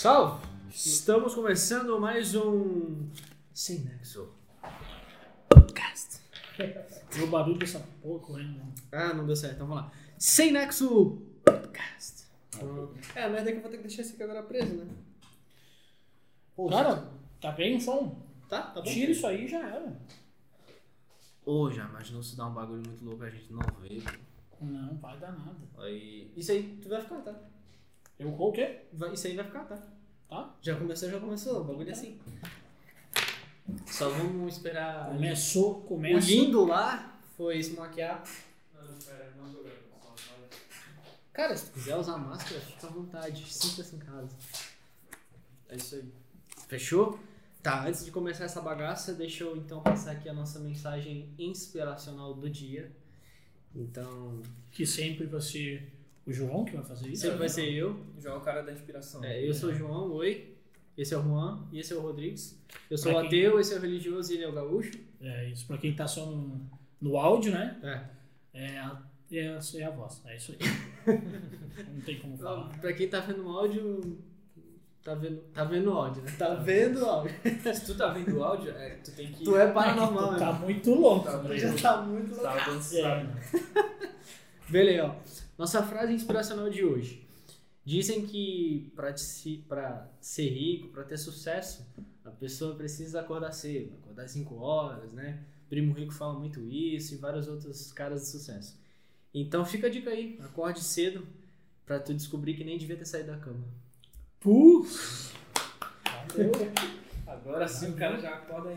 Salve! Estamos começando mais um Sem Nexo Podcast. O barulho dessa porra correndo. Ah, não deu certo, então vamos lá. Sem Nexo Podcast. É, a merda é que eu vou ter que deixar esse aqui agora preso, né? Pô, Cara, tá bem o som. tá? Tá bom? Tira isso aí e já era. Ô, já imaginou se dar um bagulho muito louco e a gente não vê? Não, vai dar nada. Aí... Isso aí, tu vai ficar, tá? Eu vou o quê? Vai- isso aí vai ficar, tá? Tá? Já começou, já começou. O bagulho é assim. Só vamos esperar. Começou, O começa. lindo lá foi se maquiar. Cara, se tu quiser usar máscara, fica à vontade. Sinta-se em casa. É isso aí. Fechou? Tá, antes de começar essa bagaça, deixa eu então passar aqui a nossa mensagem inspiracional do dia. Então, Que sempre ser o João que vai fazer isso. sempre vai ser eu. João é o cara da inspiração. É, eu sou o João, oi. Esse é o Juan e esse é o Rodrigues. Eu sou Pra o quem- ateu, esse é o religioso e ele é o gaúcho. É isso, pra quem tá só no, no áudio, né? É. É a, é, a, é a voz. É isso aí. Não tem como falar. Pra quem tá vendo o áudio, tá vendo, tá vendo o áudio, né? Tá vendo o áudio. Se tu tá vendo o áudio, é, tu tem que. Tu é Tu paranormal, tá né? muito louco. Tá né? tá muito Tu tava dançando. É. Beleza, ó. Nossa frase inspiracional de hoje. Dizem que pra ser rico, pra ter sucesso, a pessoa precisa acordar cedo, acordar 5 horas, né? Primo Rico fala muito isso e vários outros caras de sucesso. Então fica a dica aí, acorde cedo pra tu descobrir que nem devia ter saído da cama. Puf! Agora sim o cara já acorda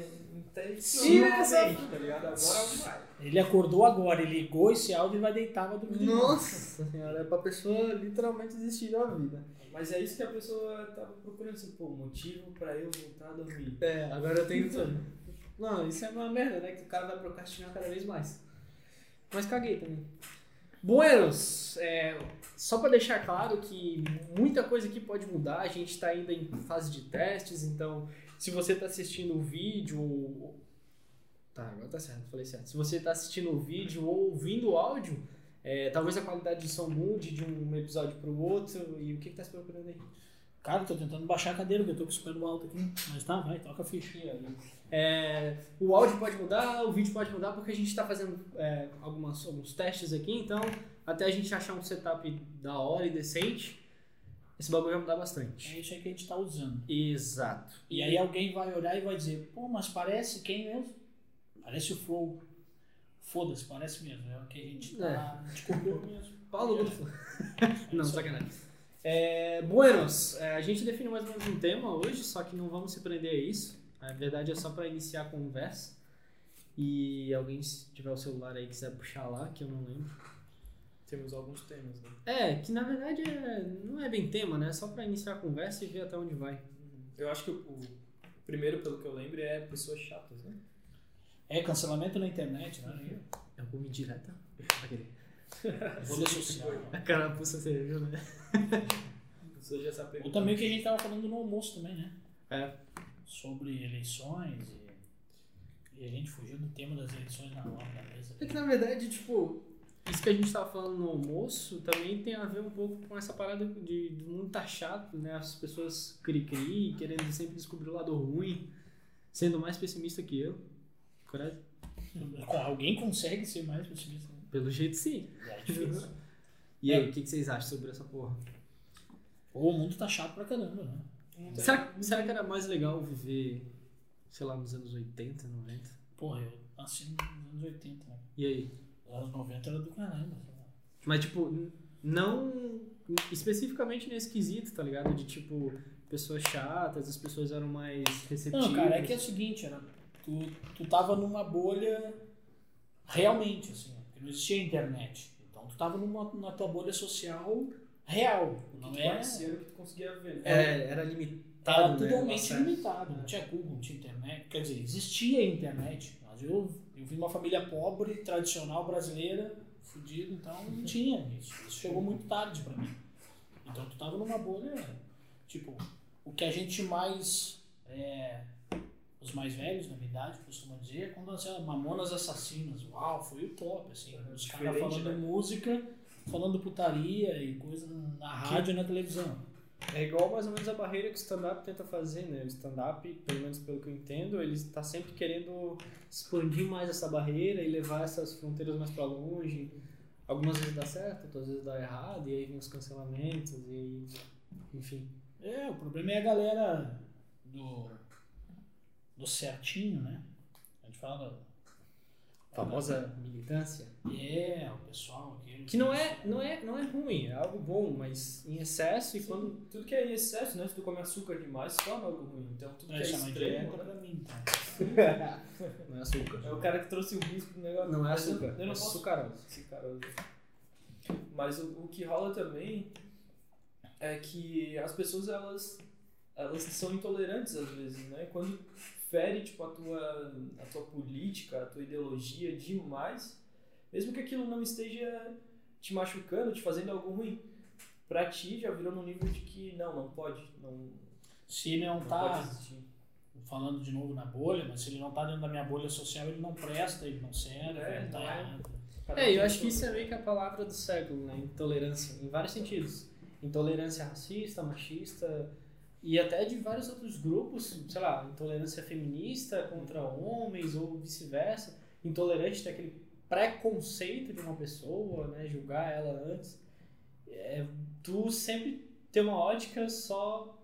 Sim, essa- tá ligado? Agora vai. Ele acordou agora, ele ligou esse áudio e vai deitar, vai dormir. Nossa senhora, é pra pessoa literalmente desistir da vida. Mas é isso que a pessoa tava procurando, assim, pô, motivo pra eu voltar a dormir. É, agora eu tenho sono. Não, isso é uma merda, né? Que o cara vai procrastinar cada vez mais. Mas caguei também. Buenos, é, só pra deixar claro que muita coisa aqui pode mudar, a gente tá ainda em fase de testes, então se você tá assistindo o vídeo. Tá, agora tá certo, falei certo. Se você tá assistindo o vídeo ou ouvindo o áudio, é, talvez a qualidade de som mude de um episódio pro outro. E o que, que tá se procurando aí? Cara, tô tentando baixar a cadeira, porque eu tô com o super alto aqui. Mas tá, vai, toca a ficha. É, o áudio pode mudar, o vídeo pode mudar, porque a gente está fazendo é, algumas, alguns testes aqui, então até a gente achar um setup da hora e decente, esse bagulho vai mudar bastante. É isso aí que a gente tá usando. Exato. E aí alguém vai olhar e vai dizer, pô, mas parece quem mesmo? Parece o Flow. Foda-se, parece mesmo. É o que a gente tá. A gente copiou mesmo. Paulo Guto. Não, sacanagem. É, buenos, é, a gente definiu mais ou menos um tema hoje, só que não vamos se prender a isso. A verdade é só para iniciar a conversa. E alguém, se tiver o celular aí quiser puxar lá, que eu não lembro. Temos alguns temas, né? É, que na verdade é, não é bem tema, né? É só pra iniciar a conversa e ver até onde vai. Eu acho que o, o primeiro, pelo que eu lembro, é pessoas chatas, né? É cancelamento na internet, né? É alguma indireta? Aquele. Bolha social. A carapuça você viu, né? Ou também o que a gente tava falando no almoço também, né? É. Sobre eleições e, e a gente fugiu do tema das eleições na hora da mesa. É que na verdade, tipo, isso que a gente tava falando no almoço também tem a ver um pouco com essa parada de do mundo tá chato, né? As pessoas cri-cri, querendo sempre descobrir o lado ruim, sendo mais pessimista que eu. Correto? Alguém consegue ser mais pessimista? né? Pelo jeito sim. É difícil. E aí, o que, que vocês acham sobre essa porra? Pô, o mundo tá chato pra caramba, né? Será, será que era mais legal viver, sei lá, nos anos 80, 90? Porra, eu nasci nos anos 80, né? E aí? Nos anos 90 era do caramba. lá. Mas, tipo, não especificamente nesse quesito, tá ligado? De, tipo, pessoas chatas, as pessoas eram mais receptivas. Não, cara, é que é o seguinte, era, tu, tu tava numa bolha realmente, assim, porque não existia internet. Então tu tava numa, na tua bolha social real. Não é, era o que tu conseguia ver. né? É, era limitado, era né? totalmente Acesso. limitado. Não tinha Google, não tinha internet. Quer dizer, existia internet, mas eu, eu vim de uma família pobre, tradicional brasileira, fudido, então não tinha isso. Isso chegou muito tarde pra mim. Então tu tava numa bolha, tipo, o que a gente mais. é, os mais velhos na minha idade costumam dizer é quando assim, Mamonas Assassinas. Uau, foi o top, assim. Os caras falando né? música, falando putaria e coisa na rádio e na televisão. É igual mais ou menos a barreira que o stand-up tenta fazer, né? O stand-up, pelo menos pelo que eu entendo, ele está sempre querendo expandir mais essa barreira e levar essas fronteiras mais para longe. Algumas vezes dá certo, outras vezes dá errado, e aí vem os cancelamentos, e aí, enfim. É, o problema é a galera do, do certinho, né? A gente fala. Famosa militância. É, o pessoal. Que não é, não, é, não é ruim, é algo bom, mas em excesso e quando. Tudo que é em excesso, né? Se tu come açúcar demais, se torna algo ruim. Então tudo que é Essa é uma extremo. pra mim, tá? Não é açúcar. É o cara que trouxe o risco do negócio. Não é eu- açúcar, Eu, é não posso açucarosa. Açucarosa. Mas o, o que rola também é que as pessoas elas elas são intolerantes às vezes, né? Quando fere tipo a tua a tua política, a tua ideologia demais, mesmo que aquilo não esteja te machucando, te fazendo algo ruim, pra ti já virou no nível de que não, não pode, não, Se ele não, não tá. falando de novo na bolha, mas se ele não tá dentro da minha bolha social, ele não presta, ele não serve, É, ele tá não é. errado. Cada É, eu acho que isso é meio que a palavra do século, né? Intolerância, em vários sentidos. Intolerância racista, machista e até de vários outros grupos, sei lá, intolerância feminista contra homens ou vice-versa. Intolerante tem aquele preconceito de uma pessoa, né? Julgar ela antes. É, tu sempre tem uma ótica só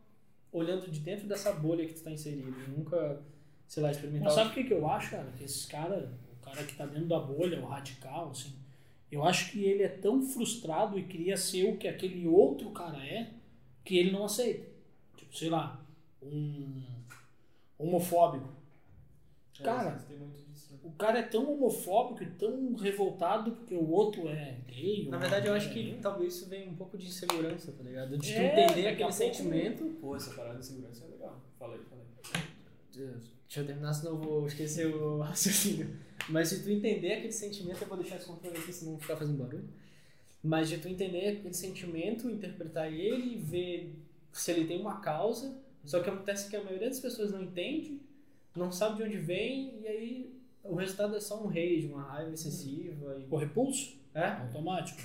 olhando de dentro dessa bolha que tu tá inserido. Nunca, sei lá, experimentar... Mas sabe o que, que eu acho, cara? Que esses caras, o cara que tá dentro da bolha, o radical, assim, eu acho que ele é tão frustrado e queria ser o que aquele outro cara é, que ele não aceita. Sei lá, um homofóbico. É, Cara, tem muito disso. né? O cara é tão homofóbico e tão revoltado porque o outro é gay. Na verdade, eu é acho que gay. talvez isso venha um pouco de insegurança, tá ligado? De tu É, entender aquele pouco- sentimento. Pô, essa parada de segurança é legal. Falei, falei. Deixa eu terminar, senão eu vou esquecer o raciocínio. Mas de tu entender aquele sentimento, eu vou deixar esse controle aqui, senão não ficar fazendo barulho. Mas de tu entender aquele sentimento, interpretar ele e ver se ele tem uma causa. Só que acontece que a maioria das pessoas não entende, não sabe de onde vem, e aí o resultado é só um rage, uma raiva excessiva. E... O repulso É? automático.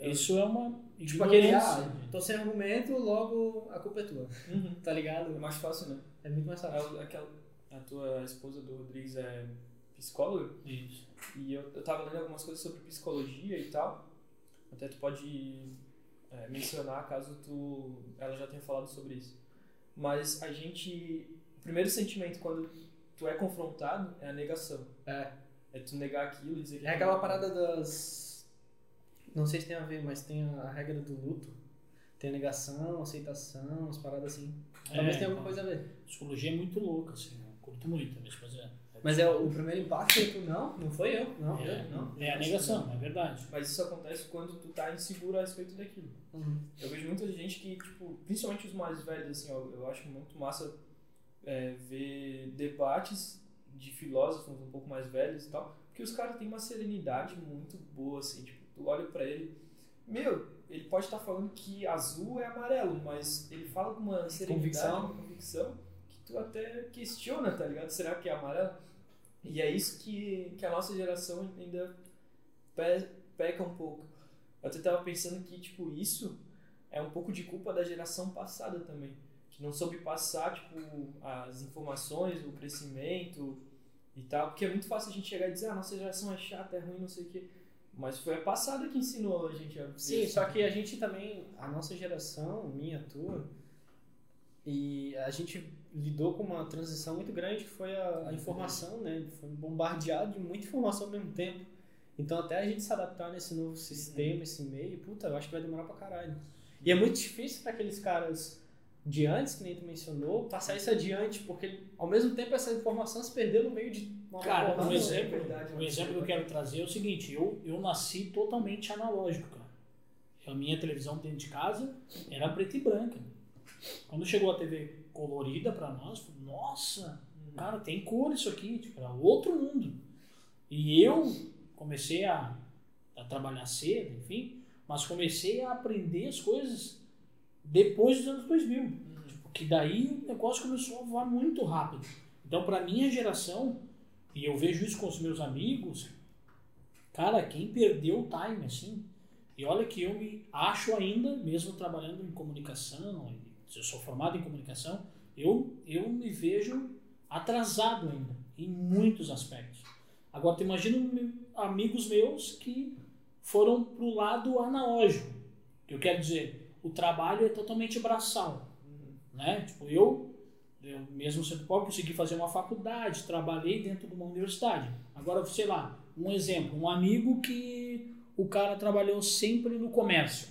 Isso é uma Tipo aquele, ah, tô sem argumento, logo a culpa é tua. Uhum. Tá ligado? É mais fácil, né? É muito mais fácil. aquela, a tua esposa do Rodrigues é psicóloga Isso. e eu, eu tava lendo algumas coisas sobre psicologia e tal. Até tu pode é, mencionar caso tu ela já tenha falado sobre isso. Mas a gente. O primeiro sentimento quando tu é confrontado é a negação. É. É tu negar aquilo e dizer que É aquela parada das. Não sei se tem a ver, mas tem a regra do luto. Tem a negação, aceitação, as paradas assim. Talvez É, tenha alguma coisa a ver. Psicologia é muito louca, assim. Eu curto muito, mas mas é. Mas é o primeiro impacto é tu, não, não foi eu. Não, É, eu, não. é a negação, é verdade. Mas isso acontece quando tu tá inseguro a respeito daquilo. Uhum. Eu vejo muita gente que, tipo, principalmente os mais velhos, assim, ó, eu acho muito massa é, ver debates de filósofos um pouco mais velhos e tal, porque os caras têm uma serenidade muito boa, assim, tipo, tu olha pra ele, meu, ele pode estar falando que azul é amarelo, mas ele fala com uma serenidade, Convicção. uma convicção, que tu até questiona, tá ligado? Será que é amarelo? E é isso que, que a nossa geração ainda pe- peca um pouco. Eu até tava pensando que, tipo, isso é um pouco de culpa da geração passada também. Que não soube passar, tipo, as informações, o crescimento e tal. Porque é muito fácil a gente chegar e dizer, ah, nossa geração é chata, é ruim, não sei o quê. Mas foi a passada que ensinou a gente a Sim, só que a gente também, a nossa geração, minha, tua, e a gente lidou com uma transição muito grande que foi a, a informação, né? Foi bombardeado de muita informação ao mesmo tempo. Então até a gente se adaptar nesse novo sistema, esse meio, puta, eu acho que vai demorar pra caralho. E é muito difícil para aqueles caras de antes, que nem tu mencionou, passar isso adiante, porque ao mesmo tempo essa informação se perdeu no meio de uma Cara, porrada. um é exemplo, verdade, um mas- exemplo que eu quero trazer é o seguinte: eu, eu nasci totalmente analógico, cara. A minha televisão dentro de casa era preta e branca. Quando chegou a TV colorida pra nós, falei, nossa, cara, tem cor isso aqui, tipo, era outro mundo. E eu comecei a, a trabalhar cedo, enfim, mas comecei a aprender as coisas depois dos anos 2000. Tipo, que daí o negócio começou a voar muito rápido. Então, pra minha geração, e eu vejo isso com os meus amigos, cara, quem perdeu o time, assim, E olha que eu me acho ainda, mesmo trabalhando em comunicação, eu sou formado em comunicação, eu, eu me vejo atrasado ainda, em muitos aspectos. Agora, tu imagina amigos meus que foram para o lado analógico. Que eu quero dizer, o trabalho é totalmente braçal. Né? Tipo, eu, eu, mesmo sendo pobre, consegui fazer uma faculdade, trabalhei dentro de uma universidade. Agora, sei lá, um exemplo, um amigo que o cara trabalhou sempre no comércio.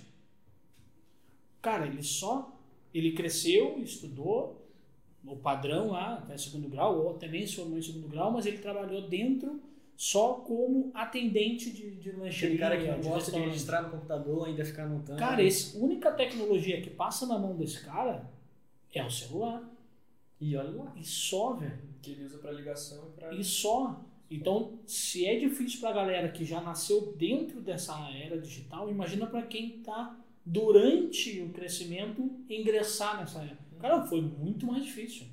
Cara, ele só, ele cresceu, estudou, o padrão lá, até segundo grau, ou até nem se formou em segundo grau, mas ele trabalhou dentro só como atendente de, de lancheria. Aquele cara que não gosta de registrar no computador, ainda ficar anotando. Cara, a única tecnologia que passa na mão desse cara é o celular. E olha lá. E só, velho. Que ele usa para ligação e pra... E só. Então, se é difícil pra galera que já nasceu dentro dessa era digital, imagina para quem tá durante o crescimento ingressar nessa era. Cara, foi muito mais difícil.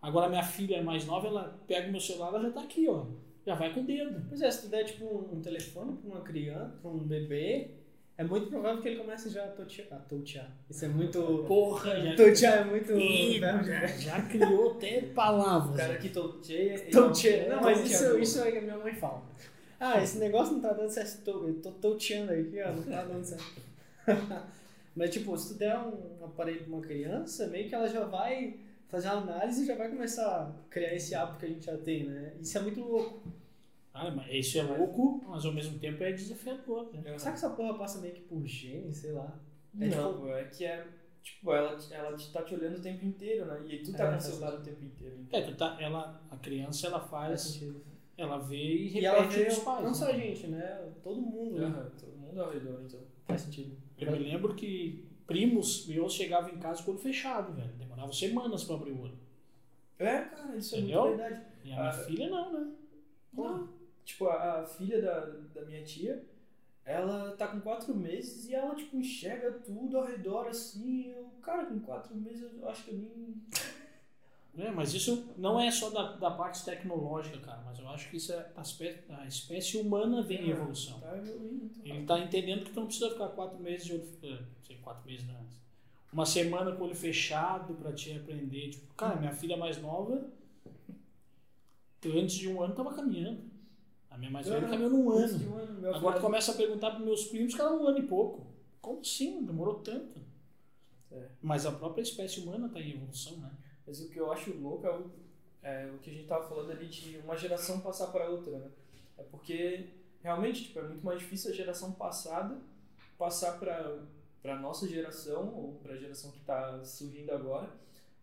Agora minha filha é mais nova, ela pega o meu celular, ela já tá aqui, ó. Já vai com o dedo. Pois é, se tu der tipo um, telefone pra uma criança, pra um bebê, é muito provável que ele comece já a totear. Isso é muito. Porra, já. Totear é muito. Ih, já, já criou até palavras. O cara que toteia. Toteia. Não, mas isso, isso é que a minha mãe fala. Ah, esse negócio não tá dando certo. Eu tô toteando aqui, ó, não tá dando certo. mas tipo, se tu der um aparelho pra uma criança, meio que ela já vai fazer uma análise e já vai começar a criar esse hábito que a gente já tem, né? Isso é muito louco. Ah, mas isso é louco, mas ao mesmo tempo é desafiador. Né? Será que essa porra passa meio que por gene, sei lá? É não, tipo, é que é. Tipo, ela, ela tá te olhando o tempo inteiro, né? E tu tá é, com o celular o tempo inteiro. Então. É, tu tá, ela, a criança ela faz. ela vê e repete e ela vê, os pais. Não né? só a gente, né? Todo mundo. Uhum, né? Todo mundo ao redor, então. Faz sentido. Eu me lembro que primos meus chegavam em casa com o olho fechado, velho. Demorava semanas pra abrir o olho. É, cara, isso Entendeu? é muito verdade. E a minha ah, filha não, né? Não. Tipo, a, a, filha da, da minha tia, ela tá com quatro meses e ela, tipo, enxerga tudo ao redor, assim. Eu, cara, com quatro meses eu acho que eu nem... É, mas isso não é só da, da parte tecnológica, cara, mas eu acho que isso é a espécie, a espécie humana vem em é, evolução. Tá evoluindo. Tá Ele tá entendendo que tu não precisa ficar quatro meses de olho, eh, sei, quatro meses não, uma semana com o olho fechado para te aprender. Tipo, cara, minha filha mais nova, antes de um ano tava caminhando. A minha mais velha caminhou num ano. Um ano Agora tu começa a perguntar para meus primos que era um ano e pouco. Como assim? Demorou tanto. É. Mas a própria espécie humana está em evolução, né? Mas o que eu acho louco é o, é o que a gente tava falando ali de uma geração passar para outra, né? É porque realmente tipo, é muito mais difícil a geração passada passar para para a nossa geração, ou para a geração que está surgindo agora,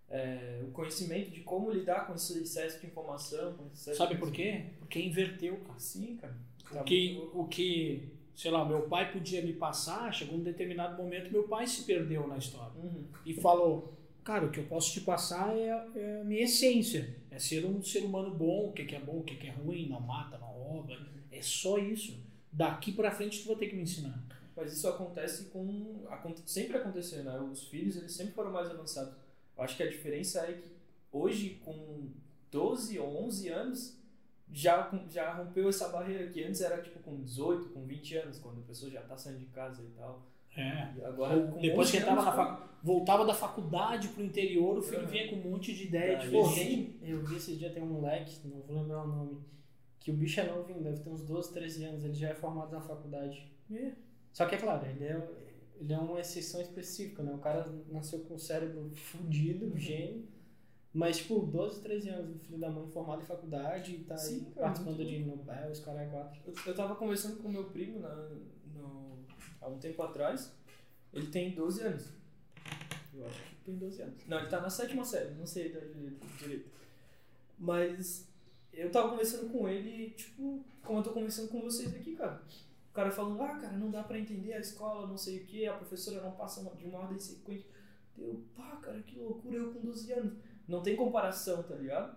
é, o conhecimento de como lidar com esse excesso de informação. Excesso Sabe de por quê? Porque inverteu, cara. Sim, cara. O que, o que, sei lá, meu pai podia me passar, chegou um determinado momento, meu pai se perdeu na história. Uhum. E falou, cara, o que eu posso te passar é, é, a minha essência. É ser um ser humano bom, o que é bom, o que é ruim, não mata, não rouba. É só isso. Daqui para frente tu vai ter que me ensinar. Mas isso acontece com. Sempre aconteceu, né? Os filhos eles sempre foram mais avançados. Eu acho que a diferença é que hoje, com 12 ou 11 anos, já, já rompeu essa barreira que antes era tipo com 18, com 20 anos, quando a pessoa já está saindo de casa e tal. É. E agora, Depois que anos, na fac... voltava da faculdade pro interior, o filho uhum. vinha com um monte de ideia de diferente. Eu vi esse dia tem um moleque, não vou lembrar o nome, que o bicho é novinho, deve ter uns 12, 13 anos, ele já é formado na faculdade. É. Só que é claro, ele é, ele é uma exceção específica, né? O cara nasceu com o cérebro fudido, uhum. gênio, mas, tipo, 12, 13 anos, o filho da mãe formado em faculdade e tá Sim, aí cara, participando de Nobel, os caras é quatro. Eu, eu tava conversando com meu primo na, há um tempo atrás, ele tem 12 anos. Eu acho que tem 12 anos. Não, ele tá na sétima série, não sei a idade direito. Mas eu tava conversando com ele, tipo, como eu tô conversando com vocês aqui, cara cara falando, ah, cara, não dá pra entender a escola, não sei o que, a professora não passa de uma ordem sequente. Deu, pá, cara, que loucura, eu com 12 anos. Não tem comparação, tá ligado?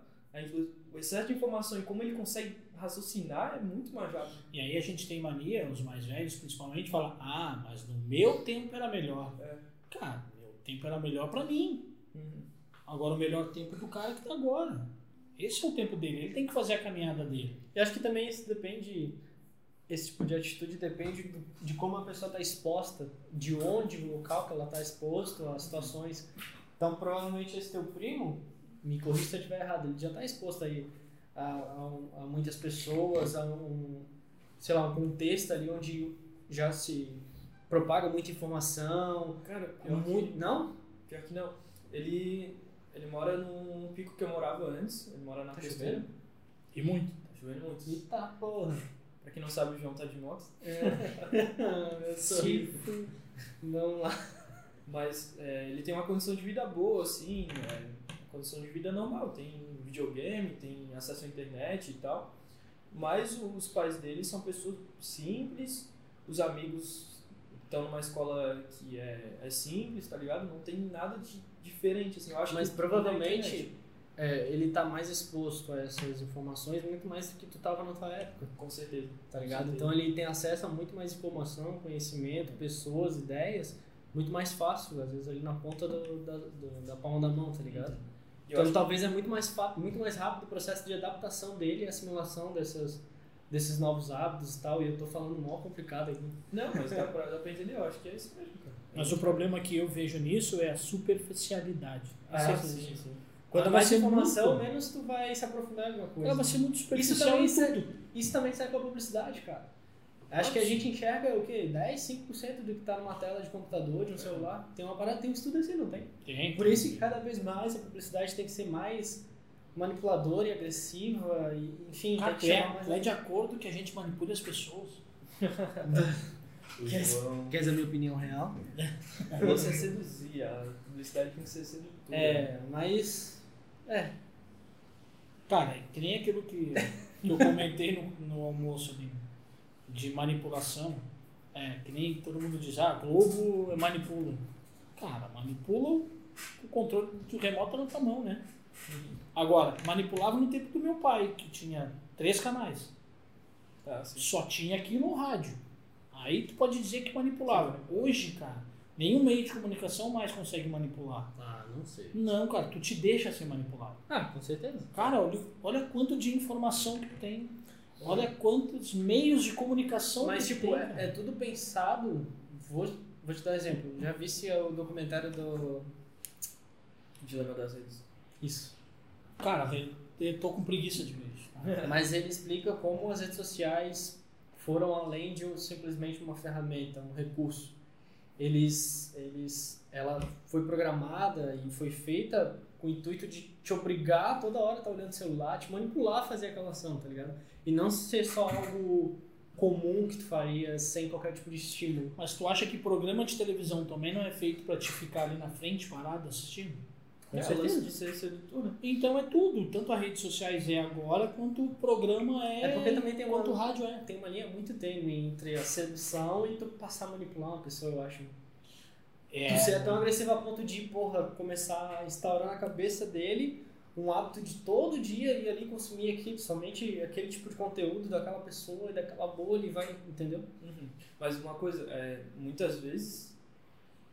O excesso de informação e como ele consegue raciocinar é muito mais rápido. E aí a gente tem mania, os mais velhos principalmente, falam, ah, mas no meu tempo era melhor. É. Cara, meu tempo era melhor pra mim. Uhum. Agora o melhor tempo é do cara que tá agora. Esse é o tempo dele, ele tem que fazer a caminhada dele. E acho que também isso depende esse tipo de atitude depende do- de como a pessoa está exposta, de onde, o local que ela está exposto, as situações. Então, provavelmente esse teu primo, me corrija se eu estiver errado, ele já está exposto aí a, a a muitas pessoas, a um, sei lá, um contexto ali onde já se propaga muita informação. Cara, pior que- Muito, não? Pior que não. Ele, ele mora num pico que eu morava antes. Ele mora na Tá costeira. chovendo? E muito. Tá chovendo muito. Eita porra. Pra quem não sabe, o João tá de moto. Meu sorriso. Vamos lá. Mas é, ele tem uma condição de vida boa, assim. É, uma condição de vida normal. Tem videogame, tem acesso à internet e tal. Mas os pais dele são pessoas simples. Os amigos estão numa escola que é, é simples, tá ligado? Não tem nada de diferente, assim. Eu acho Mas que provavelmente é, ele tá mais exposto a essas informações muito mais do que tu tava na tua época, Com certeza. tá ligado? Com Então ele tem acesso a muito mais informação, conhecimento, pessoas, ideias, muito mais fácil, às vezes ali na ponta do- da, do- da palma da mão, tá ligado? E eu Então talvez é muito mais, muito mais rápido o processo de adaptação dele e assimilação dessas, desses novos hábitos e tal, e eu tô falando mó complicado aqui. Não, mas dá pra, dá pra entender, eu acho que é isso mesmo, cara. Mas o problema que eu vejo nisso é a superficialidade. Ah, Isso é- sim, sim. Quando Quanto vai mais ser informação, muito- menos tu vai se aprofundar em alguma coisa. Ela vai ser muito Isso superficial também, em serve, tudo. isso também serve pra publicidade, cara. Acho que a gente enxerga o quê? 10, 5% do que tá numa tela de computador, de um celular. Tem uma parada, tem um estudo assim, não tem? Tem. Por isso que cada vez mais a publicidade tem que ser mais manipuladora e agressiva, e, enfim, Cara, tem que é, mais. é de acordo que a gente manipule as pessoas. O Quer- João. Quer dizer a minha opinião real? Você seduzir, a publicidade tem que ser sedutora. É, mas. É. Cara, é que nem aquilo que, que eu comentei no, no almoço ali, de manipulação. É, que nem todo mundo diz, ah, Globo manipula. Cara, manipula o controle do remoto na tua mão, né? Agora, manipulava no tempo do meu pai, que tinha três canais. Tá. Só tinha aqui no rádio. Aí tu pode dizer que manipulava. Hoje, cara, nenhum meio de comunicação mais consegue manipular. Ah, não sei. Não, cara, tu te deixa ser manipulado. Ah, com certeza. Cara, olha, olha quanto de informação que tu tem. Olha quantos meios de comunicação Mas, tipo, tem. é, é tudo pensado. Vou, vou te dar um exemplo. Já vi se o documentário do. Dilema das redes. Isso. Cara, velho, eu tô com preguiça de ver isso. Mas ele explica como as redes sociais foram além de um- simplesmente uma ferramenta, um recurso. Eles, eles, ela foi programada e foi feita com o intuito de te obrigar toda hora a estar olhando o celular, te manipular a fazer aquela ação, tá ligado? E não ser só algo comum que tu faria sem qualquer tipo de estímulo. Mas tu acha que programa de televisão também não é feito pra te ficar ali na frente parado assistindo? Com é, o certeza. de ser sedutor, né? Então é tudo. Tanto as redes sociais é agora, quanto o programa é. É porque também tem uma- quanto o rádio é. Tem uma linha muito tênue entre a sedução e tu passar a manipular uma pessoa, eu acho. É. Tu ser tão agressivo a ponto de, porra, começar a instaurar na cabeça dele um hábito de todo dia ir ali consumir aquilo, somente aquele tipo de conteúdo daquela pessoa e daquela bolha e vai, entendeu? Uhum. Mas uma coisa, é, muitas vezes,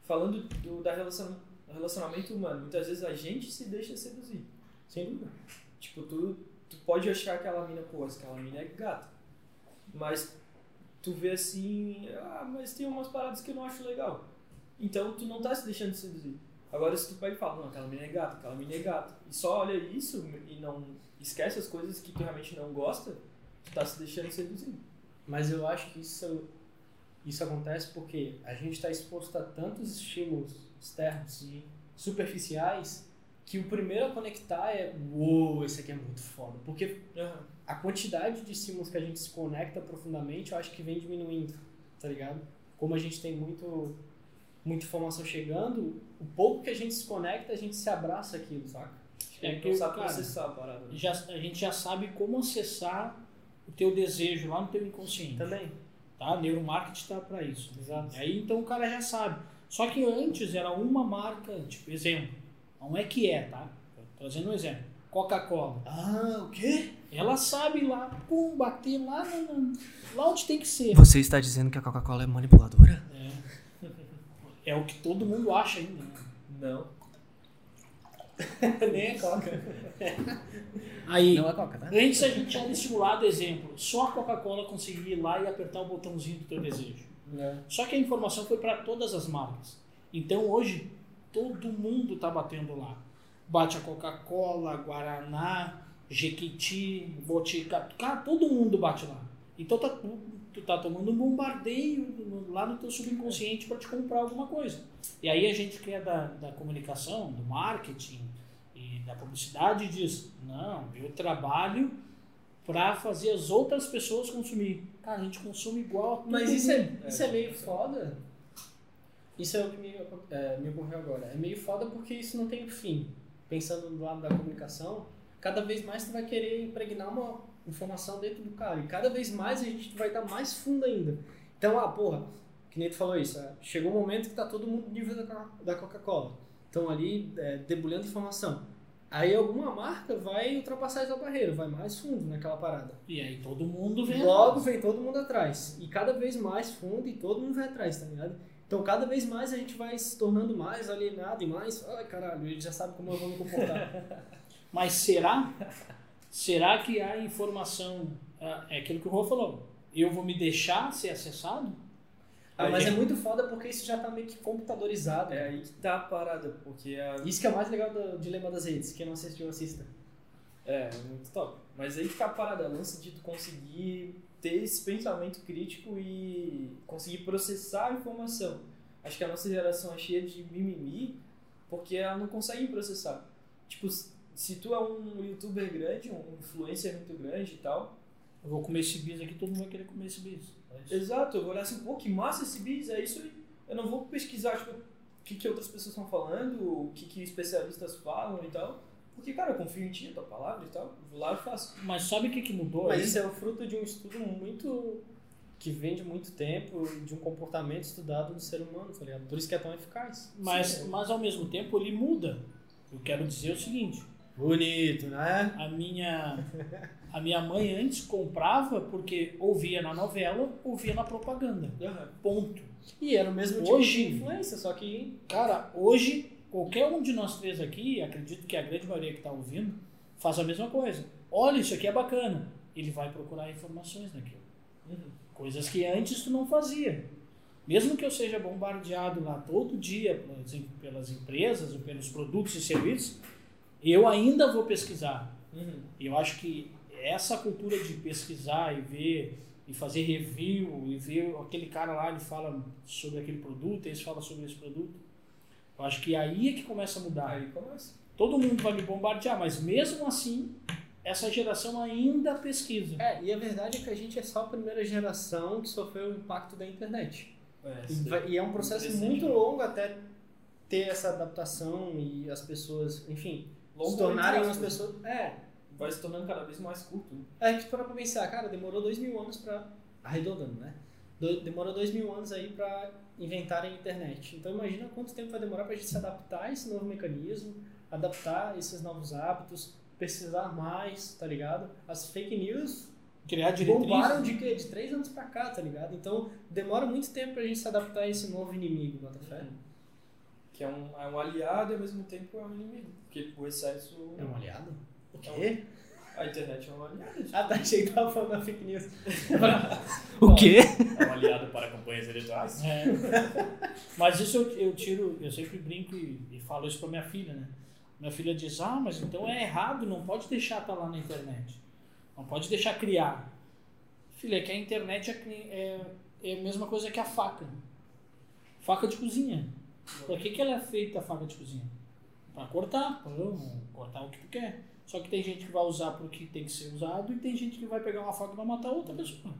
falando do, da relaciona, relacionamento humano, muitas vezes a gente se deixa seduzir. Sem dúvida. Tipo, tu, tu pode achar aquela mina, pô, aquela mina é gata. Mas tu vê assim, ah, mas tem umas paradas que eu não acho legal. Então tu não tá se deixando seduzir. Agora se tu pega e fala, não, aquela mina é gata, aquela mina é gata. E só olha isso e não esquece as coisas que tu realmente não gosta, tu tá se deixando seduzir. Mas eu acho que isso, isso acontece porque a gente está exposto a tantos estímulos externos e superficiais que o primeiro a conectar é uou, esse aqui é muito foda. Porque a quantidade de estímulos que a gente se conecta profundamente, eu acho que vem diminuindo, tá ligado? Como a gente tem muito muita informação chegando, o pouco que a gente se conecta, a gente se abraça aquilo, saca? É É que, sabe cara, processar a parada. né? Já, a gente já sabe como acessar o teu desejo lá no teu inconsciente. Também. Tá? Neuromarketing tá para isso. Exato. E aí então o cara já sabe. Só que antes era uma marca, tipo, exemplo. Não é que é, tá? Trazendo um exemplo. Coca-Cola. Ah, o quê? Ela sabe lá, pum, bater lá, lá onde tem que ser. Você está dizendo que a Coca-Cola é manipuladora? É. É o que todo mundo acha ainda. Né? Não. Nem é coca. Aí, Não é coca, tá? antes a gente era estimulado, exemplo, só a Coca-Cola conseguia ir lá e apertar o botãozinho do teu desejo. É. Só que a informação foi para todas as marcas. Então hoje todo mundo está batendo lá. Bate a Coca-Cola, Guaraná, Jequiti, Boticá, cara, todo mundo bate lá. Então tá, tu tá tomando um bombardeio lá no teu subconsciente para te comprar alguma coisa. E aí a gente que é da, da comunicação, do marketing e da publicidade diz, não, eu trabalho para fazer as outras pessoas consumir. Cara, a gente consome igual a Mas isso é, isso é meio foda. Isso é o que me, é, me ocorreu agora. É meio foda porque isso não tem fim. Pensando do lado da comunicação, cada vez mais tu vai querer impregnar uma informação dentro do cara. E cada vez mais a gente vai dar mais fundo ainda. Então, ah, porra, que nem tu falou isso. é, chegou um momento que tá todo mundo no nível da, Co- da Coca-Cola. Estão ali é, debulhando informação. Aí alguma marca vai ultrapassar essa barreira, vai mais fundo naquela parada. E aí todo mundo vem. Logo atrás. vem todo mundo atrás. E cada vez mais fundo e todo mundo vai atrás, tá ligado? Então cada vez mais a gente vai se tornando mais alienado e mais. Ai caralho, ele já sabe como eu vou me comportar. Mas será? Será que a informação é aquilo que o Rô falou? Eu vou me deixar ser acessado? Ah, mas é muito foda porque isso já tá meio que computadorizado. É aí que tá a parada, porque a... Isso que é o mais legal do Dilema das Redes. Quem não assistiu, assista. É, muito top. Mas aí que tá a parada, a lance de tu conseguir ter esse pensamento crítico e conseguir processar a informação. Acho que a nossa geração é cheia de mimimi porque ela não consegue processar. Tipo, se tu é um youtuber grande, um influencer muito grande e tal, Eu vou comer esse bis aqui, todo mundo vai querer comer esse bis. É. Exato, eu vou olhar assim, pô, que massa esse bis, é isso aí. Eu não vou pesquisar, tipo, o que, que outras pessoas estão falando, o que, que especialistas falam e tal. Porque, cara, eu confio em ti, tua palavra e tal. Vou lá e faço. Mas sabe o que, que mudou Mas aí? isso é o fruto de um estudo muito. que vem de muito tempo, de um comportamento estudado do ser humano, tá ligado? Por isso que é tão eficaz. Mas, Sim. mas ao mesmo tempo ele muda. Eu quero dizer o seguinte: Bonito, né? a minha, a minha mãe antes comprava porque ouvia na novela, ouvia na propaganda. Ponto. E era o mesmo tipo Hoje- de influência, só que. Cara, hoje, qualquer um de nós três aqui, acredito que a grande maioria que está ouvindo, faz a mesma coisa. Olha, isso aqui é bacana. Ele vai procurar informações naquilo. Coisas que antes tu não fazia. Mesmo que eu seja bombardeado lá todo dia pelas empresas ou pelos produtos e serviços, eu ainda vou pesquisar. E eu acho que essa cultura de pesquisar e ver e fazer review e ver aquele cara lá ele fala sobre aquele produto, esse fala sobre esse produto. Eu acho que aí é que começa a mudar. Aí começa. Todo mundo vai me bombardear, mas mesmo assim, essa geração ainda pesquisa. É, e a verdade é que a gente é só a primeira geração que sofreu o impacto da internet. É, E, é um processo muito longo até ter essa adaptação e as pessoas, enfim, Longo se tornarem umas aspas. pessoas. É, Vai se tornando cada vez mais curto. né? É que para pra pensar, cara, demorou dois mil anos pra. Arredondando, né? Do- demorou dois mil anos aí pra inventarem a internet. Então imagina quanto tempo vai demorar pra gente se adaptar a esse novo mecanismo, adaptar a esses novos hábitos, pesquisar mais, tá ligado? As fake news Criar bombaram diretrizes. de, quê? de três anos pra cá, tá ligado? Então demora muito tempo pra gente se adaptar a esse novo inimigo, bota fé. Que é um, é um aliado e ao mesmo tempo é um inimigo. Porque o excesso. É um aliado? O quê? A internet é um aliado. tipo. Ah, tá, achei que tava falando da fake news. O quê? É um aliado para campanhas eleitorais. É. Mas isso eu, eu tiro, eu sempre brinco e, e falo isso pra minha filha, né? Minha filha diz, ah, mas então é errado, não pode deixar estar lá na internet. Não pode deixar criar. Filha, é que a internet é, que- é, é a mesma coisa que a faca. Faca de cozinha. Pra que, que ela é feita a faca de cozinha? Pra cortar, pão, cortar o que tu quer. Só que tem gente que vai usar pro que tem que ser usado e tem gente que vai pegar uma faca e vai matar outra pessoa.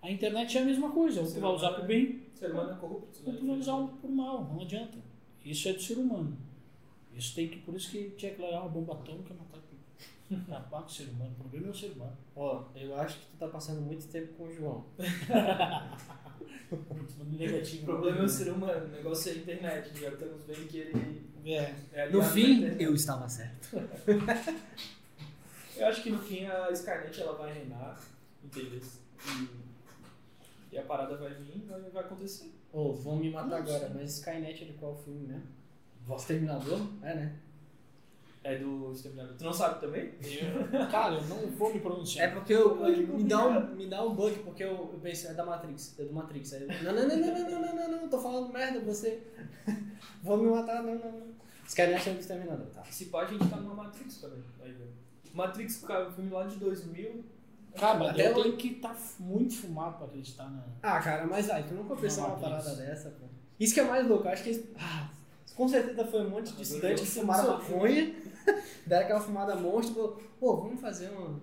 A internet é a mesma coisa, ou tu vai usar pro bem, O ser humano é corrupto. ou tu vai usar por mal, não adianta. Isso é do ser humano. Isso tem que, por isso que tinha que largar uma bomba atômica matar. Acabar com o ser humano. O problema é o ser humano. Ó, eu acho que tu tá passando muito tempo com o João. Muito negativo. O problema é o ser humano, o negócio é a internet. Já estamos vendo que ele É. é No fim, eu estava certo. Eu acho que no fim a Skynet ela vai reinar, entendeu? E, e a parada vai vir e vai, vai acontecer. Ô, vão me matar Nossa. agora, mas Skynet é de qual filme, né? Voz Terminador? É, né? É do Exterminador. Tu não sabe também? Eu- cara, eu não vou me pronunciar. É porque eu, Ai, me, dá um, me dá um bug, porque eu, eu pensei, é da Matrix, é do Matrix. Aí eu, não, não, não, não, não, não, não, não, não, tô falando merda, você. Vou me matar, não, não, não. Vocês querem achar que exterminador, tá? Se pá, a gente tá numa Matrix também. Aí, velho. Matrix, cara, o filme lá de 2000. Cara, mas Até eu eu- tenho que estar muito fumado pra acreditar na. Ah, cara, mas ai, tu nunca pensou Não, numa parada dessa, pô. Isso que é mais louco, eu acho que. Ah, com certeza foi um monte de estudante que fumaram maconha, deram aquela fumada monstro, pô, pô, vamos fazer um,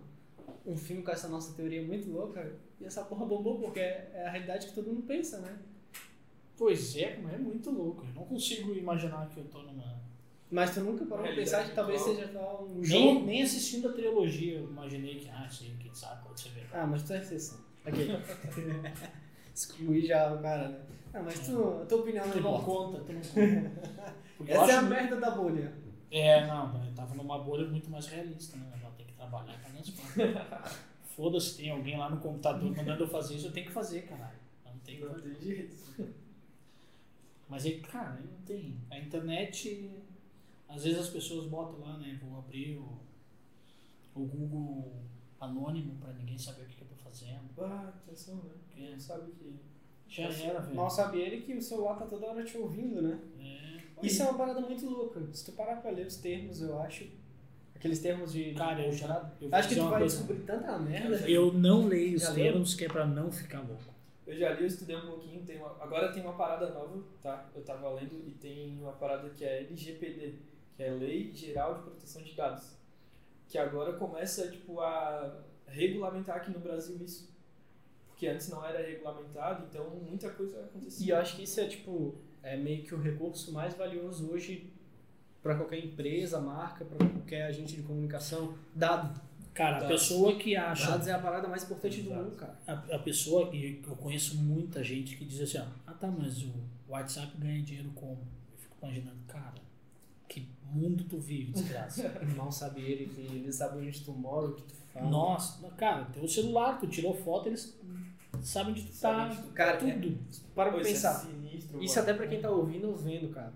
um filme com essa nossa teoria muito louca. E essa porra bombou, porque é é a realidade que todo mundo pensa, né? Pois é, mas é muito louco. Eu não consigo imaginar que eu tô numa. Mas tu nunca parou pra pensar que talvez seja só um Nem, jogo? nem assistindo a trilogia eu imaginei que, ah, sim, quem sabe pode ser verdade. Ah, mas tu é exceção. Ok. Excluir já o cara, né? Ah, mas tu, a tua opinião não Tu não importa. conta, tu não conta. Essa é a merda da bolha. É, não, eu tava numa bolha muito mais realista, né? Já tem que trabalhar pra minhas contas. Foda-se, tem alguém lá no computador mandando eu fazer isso, eu tenho que fazer, caralho. Não tem Não tem jeito. Mas aí, cara, aí não tem. A internet, às vezes as pessoas botam lá, né? Vou abrir o, o Google anônimo pra ninguém saber o que, fazendo. Ah, atenção, né? Porque Não sabe que. já era, velho. Mal sabe ele que o celular tá toda hora te ouvindo, né? É. Isso é uma parada muito louca. Se tu parar pra ler os termos, eu acho. Aqueles termos de. Cara, eu já. Eu Acho que tu vai coisa. descobrir tanta merda. Eu não leio os termos que é pra não ficar louco. Eu já li, eu estudei um pouquinho. Tem uma- agora tem uma parada nova, tá? Eu tava lendo e tem uma parada que é LGPD, que é Lei Geral de Proteção de Dados. Que agora começa, tipo, a regulamentar aqui no Brasil isso. Porque antes não era regulamentado, então muita coisa acontecia. E eu acho que isso é tipo. É meio que o recurso mais valioso hoje pra qualquer empresa, marca, pra qualquer agente de comunicação. Dado. Cara, a pessoa que acha. Dados é a parada mais importante do Exato. mundo, cara. A, a pessoa que eu conheço muita gente que diz assim, ó, ah tá, mas o WhatsApp ganha dinheiro como? Eu fico imaginando, cara, que mundo tu vive, desgraça. Mal sabe ele que ele sabe onde tu mora, o que tu fala. Nossa, cara, teu celular, tu tirou foto, eles sabem onde tu tá, tu- Cara, tudo. Para Pô, pra isso pensar. É sinistro, Isso até pra quem tá ouvindo ou vendo, cara.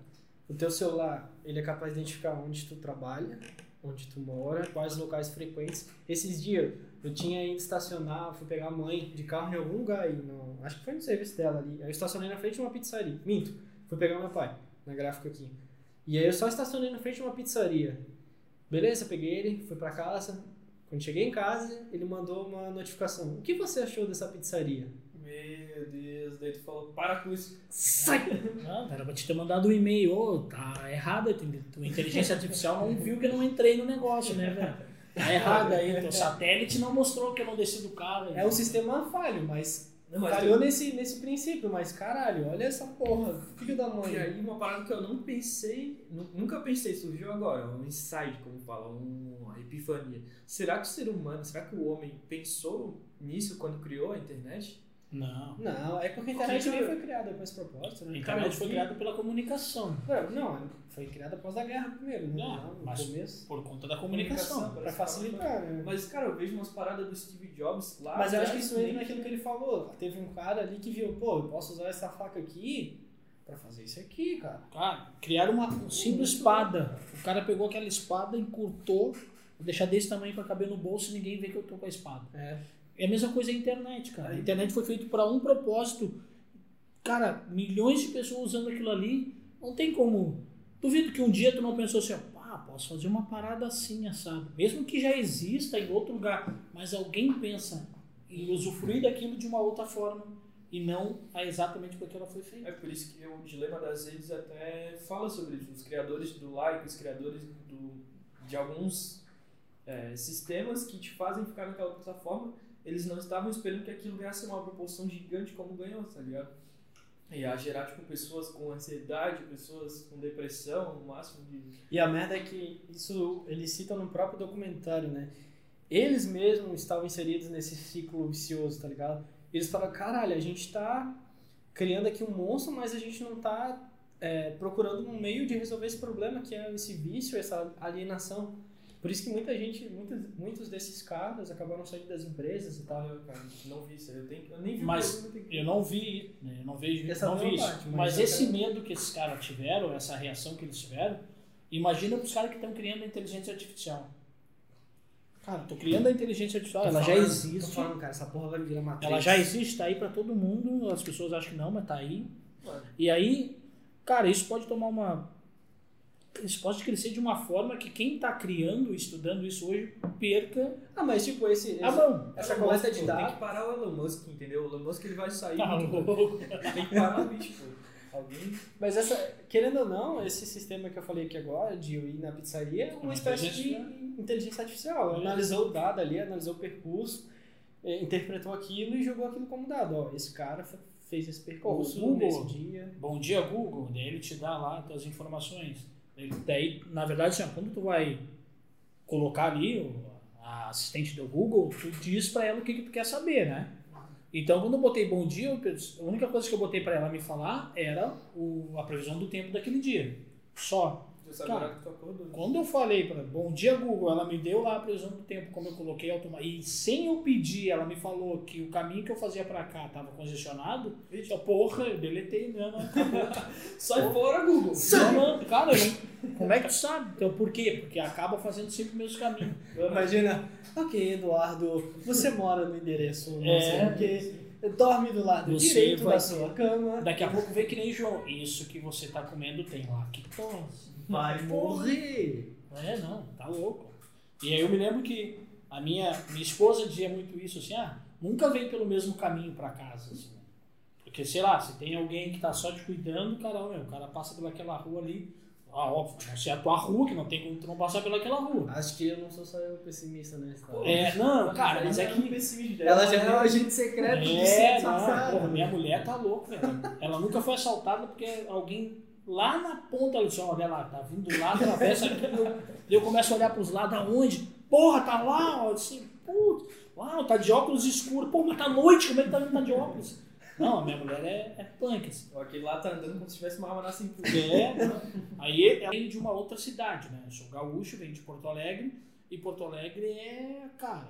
O teu celular, ele é capaz de identificar onde tu trabalha, onde tu mora, quais locais frequentes. Esses dias, eu tinha ido estacionar, fui pegar a mãe de carro em algum lugar aí, no, acho que foi no serviço dela ali. Aí eu estacionei na frente de uma pizzaria. Minto, fui pegar meu pai, na gráfica aqui. E aí eu só estacionei na frente de uma pizzaria. Beleza, peguei ele, fui pra casa. Quando cheguei em casa, ele mandou uma notificação. O que você achou dessa pizzaria? Meu Deus, daí tu falou, para com isso. Sai! Não, era pra te ter mandado um e-mail, ô, tá errado, tua inteligência artificial não viu que eu não entrei no negócio, né, velho? Tá errado aí, teu satélite não mostrou que eu não desci do carro. É um sistema falho, mas Não, mas falhou nesse, nesse princípio, mas caralho, olha essa porra, filho da E mãe. aí uma parada que eu não pensei, nu- nunca pensei, surgiu agora, um insight, como fala, um- uma epifania. Será que o ser humano, será que o homem pensou nisso quando criou a internet? Não. Não, é porque a internet que nem foi criada com esse propósito, A né? Cara, internet foi criada pela comunicação. Não, Não, foi criada após a guerra primeiro, né? Não, no mas- começo. Por conta da comunicação. Pra facilitar, né? Mas, cara, eu vejo umas paradas do Steve Jobs lá. Mas eu acho que isso entra nem- naquilo que ele falou. Teve um cara ali que viu, pô, eu posso usar essa faca aqui pra fazer isso aqui, cara. Cara, criaram uma simples espada. O cara pegou aquela espada, encurtou, vou deixar desse tamanho pra caber no bolso e ninguém vê que eu tô com a espada. É. É a mesma coisa a internet, cara. A internet foi feita para um propósito. Cara, milhões de pessoas usando aquilo ali, não tem como. Duvido que um dia tu não pensou assim, ó, pá, posso fazer uma parada assim, assado. Mesmo que já exista em outro lugar, mas alguém pensa em usufruir daquilo de uma outra forma e não a exatamente porque ela foi feita. É por isso que o dilema das redes até fala sobre isso. Os criadores do like, os criadores do, de alguns é, sistemas que te fazem ficar naquela plataforma, eles não estavam esperando que aquilo ganhasse uma proporção gigante como ganhou, tá ligado? E a gerar, tipo, pessoas com ansiedade, pessoas com depressão, no máximo de... E a merda é que isso eles citam no próprio documentário, né? Eles mesmos estavam inseridos nesse ciclo vicioso, tá ligado? Eles falam, caralho, a gente tá criando aqui um monstro, mas a gente não tá é, procurando um meio de resolver esse problema que é esse vício, essa alienação. Por isso que muita gente, muitos, muitos desses caras acabaram saindo das empresas e tal. Ah, cara, não vi isso. Eu, tenho, eu nem vi o Mas Eu não vi, né? eu não vejo, Essa não foi vi isso. parte, mas mas eu esse quero- medo que esses caras tiveram, essa reação que eles tiveram, Imagina pros caras que estão criando a inteligência artificial. Cara, tô criando a inteligência artificial, Tô ela já falando- existe. Tô falando, cara, essa porra vai virar matriz. Ela já existe, tá aí pra todo mundo. As pessoas acham que não, mas tá aí. Mano. E aí, cara, isso pode tomar uma. Isso pode crescer de uma forma que quem tá criando, estudando isso hoje, perca Ah, mas tipo, esse... a esse- mão. essa Elon coleta Musk, de pô, Tem dados... que parar o Elon Musk, entendeu? O Elon Musk ele vai sair. Tá louco. Tem que parar o bicho, pô. Alguém. Mas essa, querendo ou não, esse sistema que eu falei aqui agora, de eu ir na pizzaria, é uma espécie de inteligência artificial. É. Analisou o dado ali, analisou o percurso, eh, interpretou aquilo e jogou aquilo como dado. Ó, esse cara fe- fez esse percurso Google. nesse dia. Bom dia, Google. Daí ele te dá lá as informações. Daí, na verdade, assim, quando tu vai colocar ali a assistente do Google, tu diz pra ela o que, que tu quer saber, né? Então, quando eu botei bom dia, a única coisa que eu botei pra ela me falar era o, a previsão do tempo daquele dia. Só. Você sabe Cara, a hora que tu acordou. Quando eu falei para bom dia Google, ela me deu lá a previsão do tempo, como eu coloquei automaticamente. E sem eu pedir, ela me falou que o caminho que eu fazia para cá estava congestionado. Eu disse, porra, eu deletei mesmo. Sai fora, Google! Não, não, cara, não- como é que tu sabe? Então por quê? Porque acaba fazendo sempre o mesmo caminho. Imagina, ok, Eduardo, você mora no endereço, não É. sei o quê, dorme do lado Você direito vai- da sua cama, Daqui a pouco vem que nem João. Isso que você tá comendo tem lactose. Vai morrer. É, não, tá louco. E aí eu me lembro que a minha, minha esposa dizia muito isso, assim, ah, nunca vem pelo mesmo caminho pra casa, assim. Porque, sei lá, se tem alguém que tá só te cuidando, cara, meu, o cara passa pelaquela rua ali, ah, óbvio, não sei a tua rua, que não tem como tu não passar pelaquela rua. Acho que eu não sou só eu pessimista nessa história. É, não, cara, mas é um que... Ela já é um né? agente secreto de É, não, porra, minha mulher tá louca, velho. Ela nunca foi assaltada porque alguém lá na ponta, ela disse, olha lá, tá vindo lá, atravessa aqui, eu, eu começo a olhar pros lados, aonde? Porra, tá lá, ó, assim, putz, uau, tá de óculos escuros, pô, mas tá noite, como é que tá vindo tá de óculos? Não, a minha mulher é, é punk, assim. Aquele lá tá andando como se tivesse uma arma na cintura. É, aí ela vem de uma outra cidade, né? Eu sou gaúcho, vem de Porto Alegre, e Porto Alegre é, cara,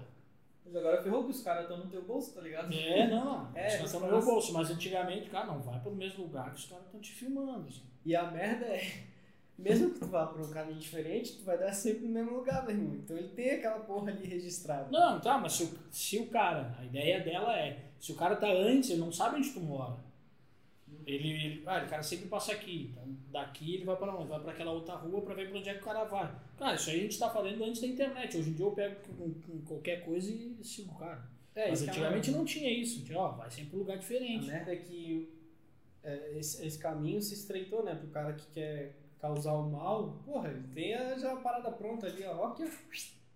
Mas agora ferrou que os caras estão no teu bolso, tá ligado? é, não, É, os caras os estão no meu bolso, mas antigamente, cara, não vai pro mesmo lugar que os caras estão te filmando, assim. E a merda é, mesmo que tu vá pra um caminho diferente, tu vai dar sempre no mesmo lugar, meu irmão. Então ele tem aquela porra ali registrada. Não, tá, mas se o, se o cara, a ideia dela é, se o cara tá antes, ele não sabe onde tu mora. Ele, ele ah, o cara sempre passa aqui. Então, daqui ele vai para onde? Vai para aquela outra rua para ver para onde é que o cara vai. Cara, isso aí a gente tá falando antes da internet. Hoje em dia eu pego com, com qualquer coisa e sigo o cara. É, Mas que é antigamente uma- não tinha isso. Tinha, ó, vai sempre pra um lugar A diferente. merda é que é, esse, esse caminho se estreitou, né? Pro cara que quer causar o mal, porra, ele tem a, já a parada pronta ali, ó. ó aqui, ó.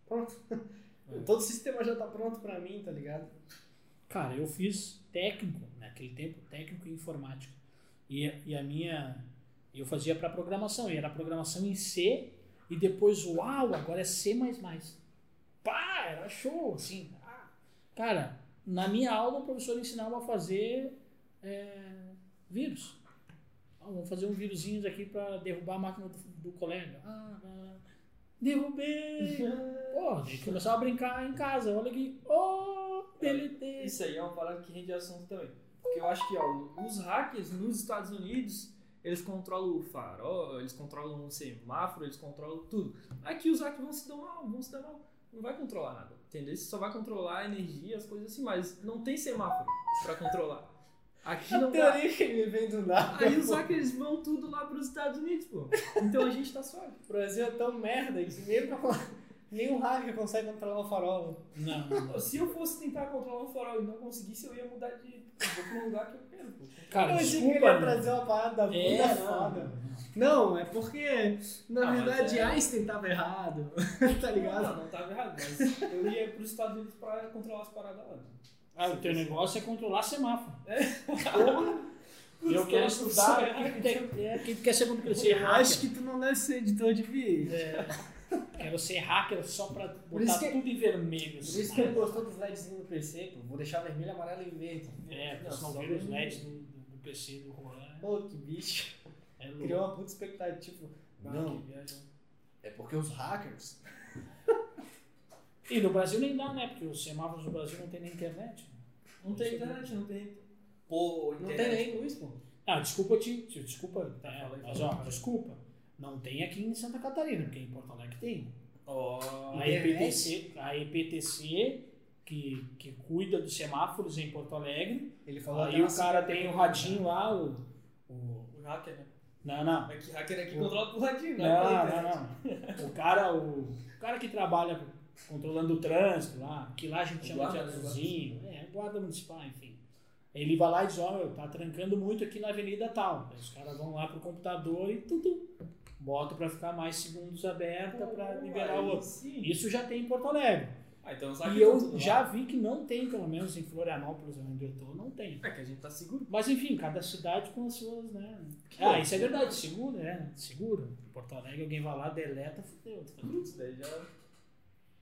Pronto. Todo o sistema já tá pronto pra mim, tá ligado? Cara, eu fiz técnico, naquele tempo, técnico em informática. E, e a minha. Eu fazia para programação, e era programação em C, e depois, uau, agora é C. Pá, era show, assim. Cara, na minha aula o professor ensinava a fazer é, vírus. Ah, vamos fazer um vírusinho aqui para derrubar a máquina do, do colega. Ah, ah, derrubei! Pô, daí começava a brincar em casa. Olha aqui. Oh, deletei. Isso aí é uma parada que rende assunto também. Porque eu acho que ó, os hackers nos Estados Unidos, eles controlam o farol, eles controlam o semáforo, eles controlam tudo. Aqui os hackers vão se dar mal, vão se dar mal. Não vai controlar nada, entendeu? Você só vai controlar a energia, as coisas assim, mas não tem semáforo pra controlar. Aqui não dá. teoria que me vem do nada. Aí os hackers vão tudo lá pros Estados Unidos, pô. Então a gente tá suave. O Brasil é tão merda que pra- nenhum hacker consegue controlar o farol. Não, não, não. Se eu fosse tentar controlar um farol e não conseguisse, eu ia mudar de. Eu vou pra um lugar que eu quero, pô. Cara, eu achei que ele desculpa. ia mano. trazer uma parada muito É, foda. Não, é porque, na Ah, mas verdade, é- Einstein tava errado. tá ligado? Não, não tava errado, mas eu ia pros Estados Unidos pra controlar as paradas lá. Ah, o teu negócio é controlar semáforo. Putz, Eu quero estudar. isso é- Quem quer, é, quer ser quando crescer Eu hacker? acho que tu não deve ser editor de vídeo. Quero ser hacker só pra botar que- tudo em vermelho. Por isso que ele gostou dos LEDs no PC, pô. Vou deixar vermelho, amarelo e verde. É, porque Não, vira os. LEDs do, do- do PC do Roland. Pô, que bicho. É louco. Criou uma puta expectativa. Não, que viagem. é porque os hackers. E no Brasil nem dá, né? Porque os semáforos do Brasil não tem nem internet. Não tem internet, não tem. Pô, Não internet. tem nem luz, pô. Ah, desculpa te. te- Desculpa, Tá, é, mas ó, desculpa. Não tem aqui em Santa Catarina, porque em Porto Alegre tem. Ó. A EPTC, a EPTC que, que cuida dos semáforos em Porto Alegre. Ele falou Aí até o cara tem o radinho lá, o. o O hacker, né? não, não. É que hacker aqui controla por radinho, né? Não, não, não. O cara, o, o cara que trabalha controlando o trânsito lá, que lá a gente O chama de guarda, né? azulzinho, é, guarda municipal, enfim. Ele vai lá e diz, ó, meu, tá trancando muito aqui na avenida tal. Aí os caras vão lá pro computador e tudo, bota pra ficar mais segundos aberta Pô, liberar o outro. Sim. Isso já tem em Porto Alegre. Ah, então E eu lá. já vi que não tem, pelo menos em Florianópolis, onde eu tô, não tem. É que a gente tá seguro. Mas enfim, cada cidade com as suas, né? Que Ah, isso é verdade, seguro, é, seguro. Em Porto Alegre alguém vai lá, deleta, fudeu. Putz, daí já.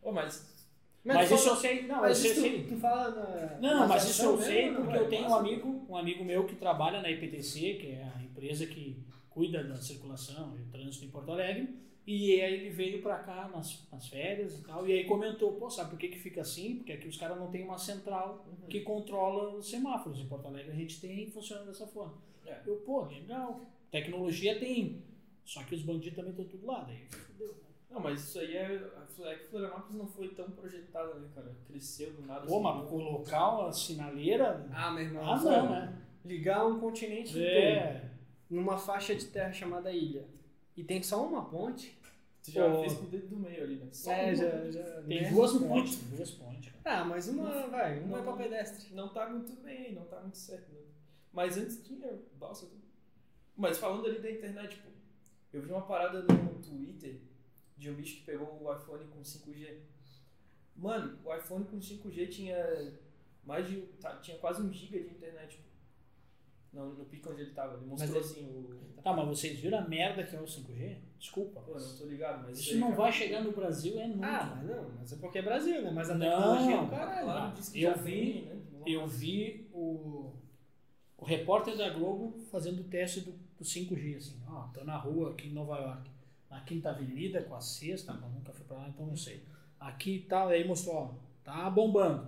Ô, mas. Mas, tu isso eu sei, não, mas eu isso sei, tu, tu fala na. Não, mas isso eu sei mesmo, porque eu tenho um Massa. amigo, um amigo meu que trabalha na IPTC, que é a empresa que cuida da circulação e trânsito em Porto Alegre, e aí ele veio pra cá nas, nas férias e tal, e aí comentou, pô, sabe por que que fica assim? Porque aqui os caras não têm uma central que controla os semáforos. Em Porto Alegre a gente tem e funciona dessa forma. É. Eu, pô, legal. Tecnologia tem, só que os bandidos também estão tudo lá, daí fudeu. né? Não, mas isso aí é. É que Florianópolis não foi tão projetada, né, cara? Cresceu do nada. Pô, assim, mas colocar uma sinaleira... Ah, meu irmão. Ah, sabe? não, né? Ligar um continente inteiro É... numa faixa de terra chamada ilha. E tem só uma ponte. Tu já Pô. fez com o dedo do meio ali, né? Só é, uma. já, já. Tem né? duas pontes, duas pontes. cara. Ah, mas uma vai, uma Não. é pra pedestre. Não tá muito bem, não tá muito certo, né? Mas antes tinha. Nossa, mas falando ali da internet, pô, eu vi uma parada no Twitter de um bicho que pegou o iPhone com 5G. Mano, o iPhone com 5G tinha mais de. tá, tinha quase um giga de internet, pô. No, no pico onde ele tava. Ele mostrou ele- assim o. Tá, mas vocês viram a merda que é o 5G? Desculpa. Pô, não tô ligado, mas. Isso aí, não vai chegar no Brasil é nunca. Ah, mas não, mas é porque é Brasil, né? Mas a Não, tecnologia é do Claro, caralho. claro, diz que Eu já vi- tem, né? Eu vi o, o repórter da Globo fazendo o teste do, do 5G, assim, ó, tô na rua aqui em Nova York, na Quinta Avenida com a sexta, eu nunca fui pra lá, então não sei. Aqui e tal, aí mostrou, ó, tá bombando.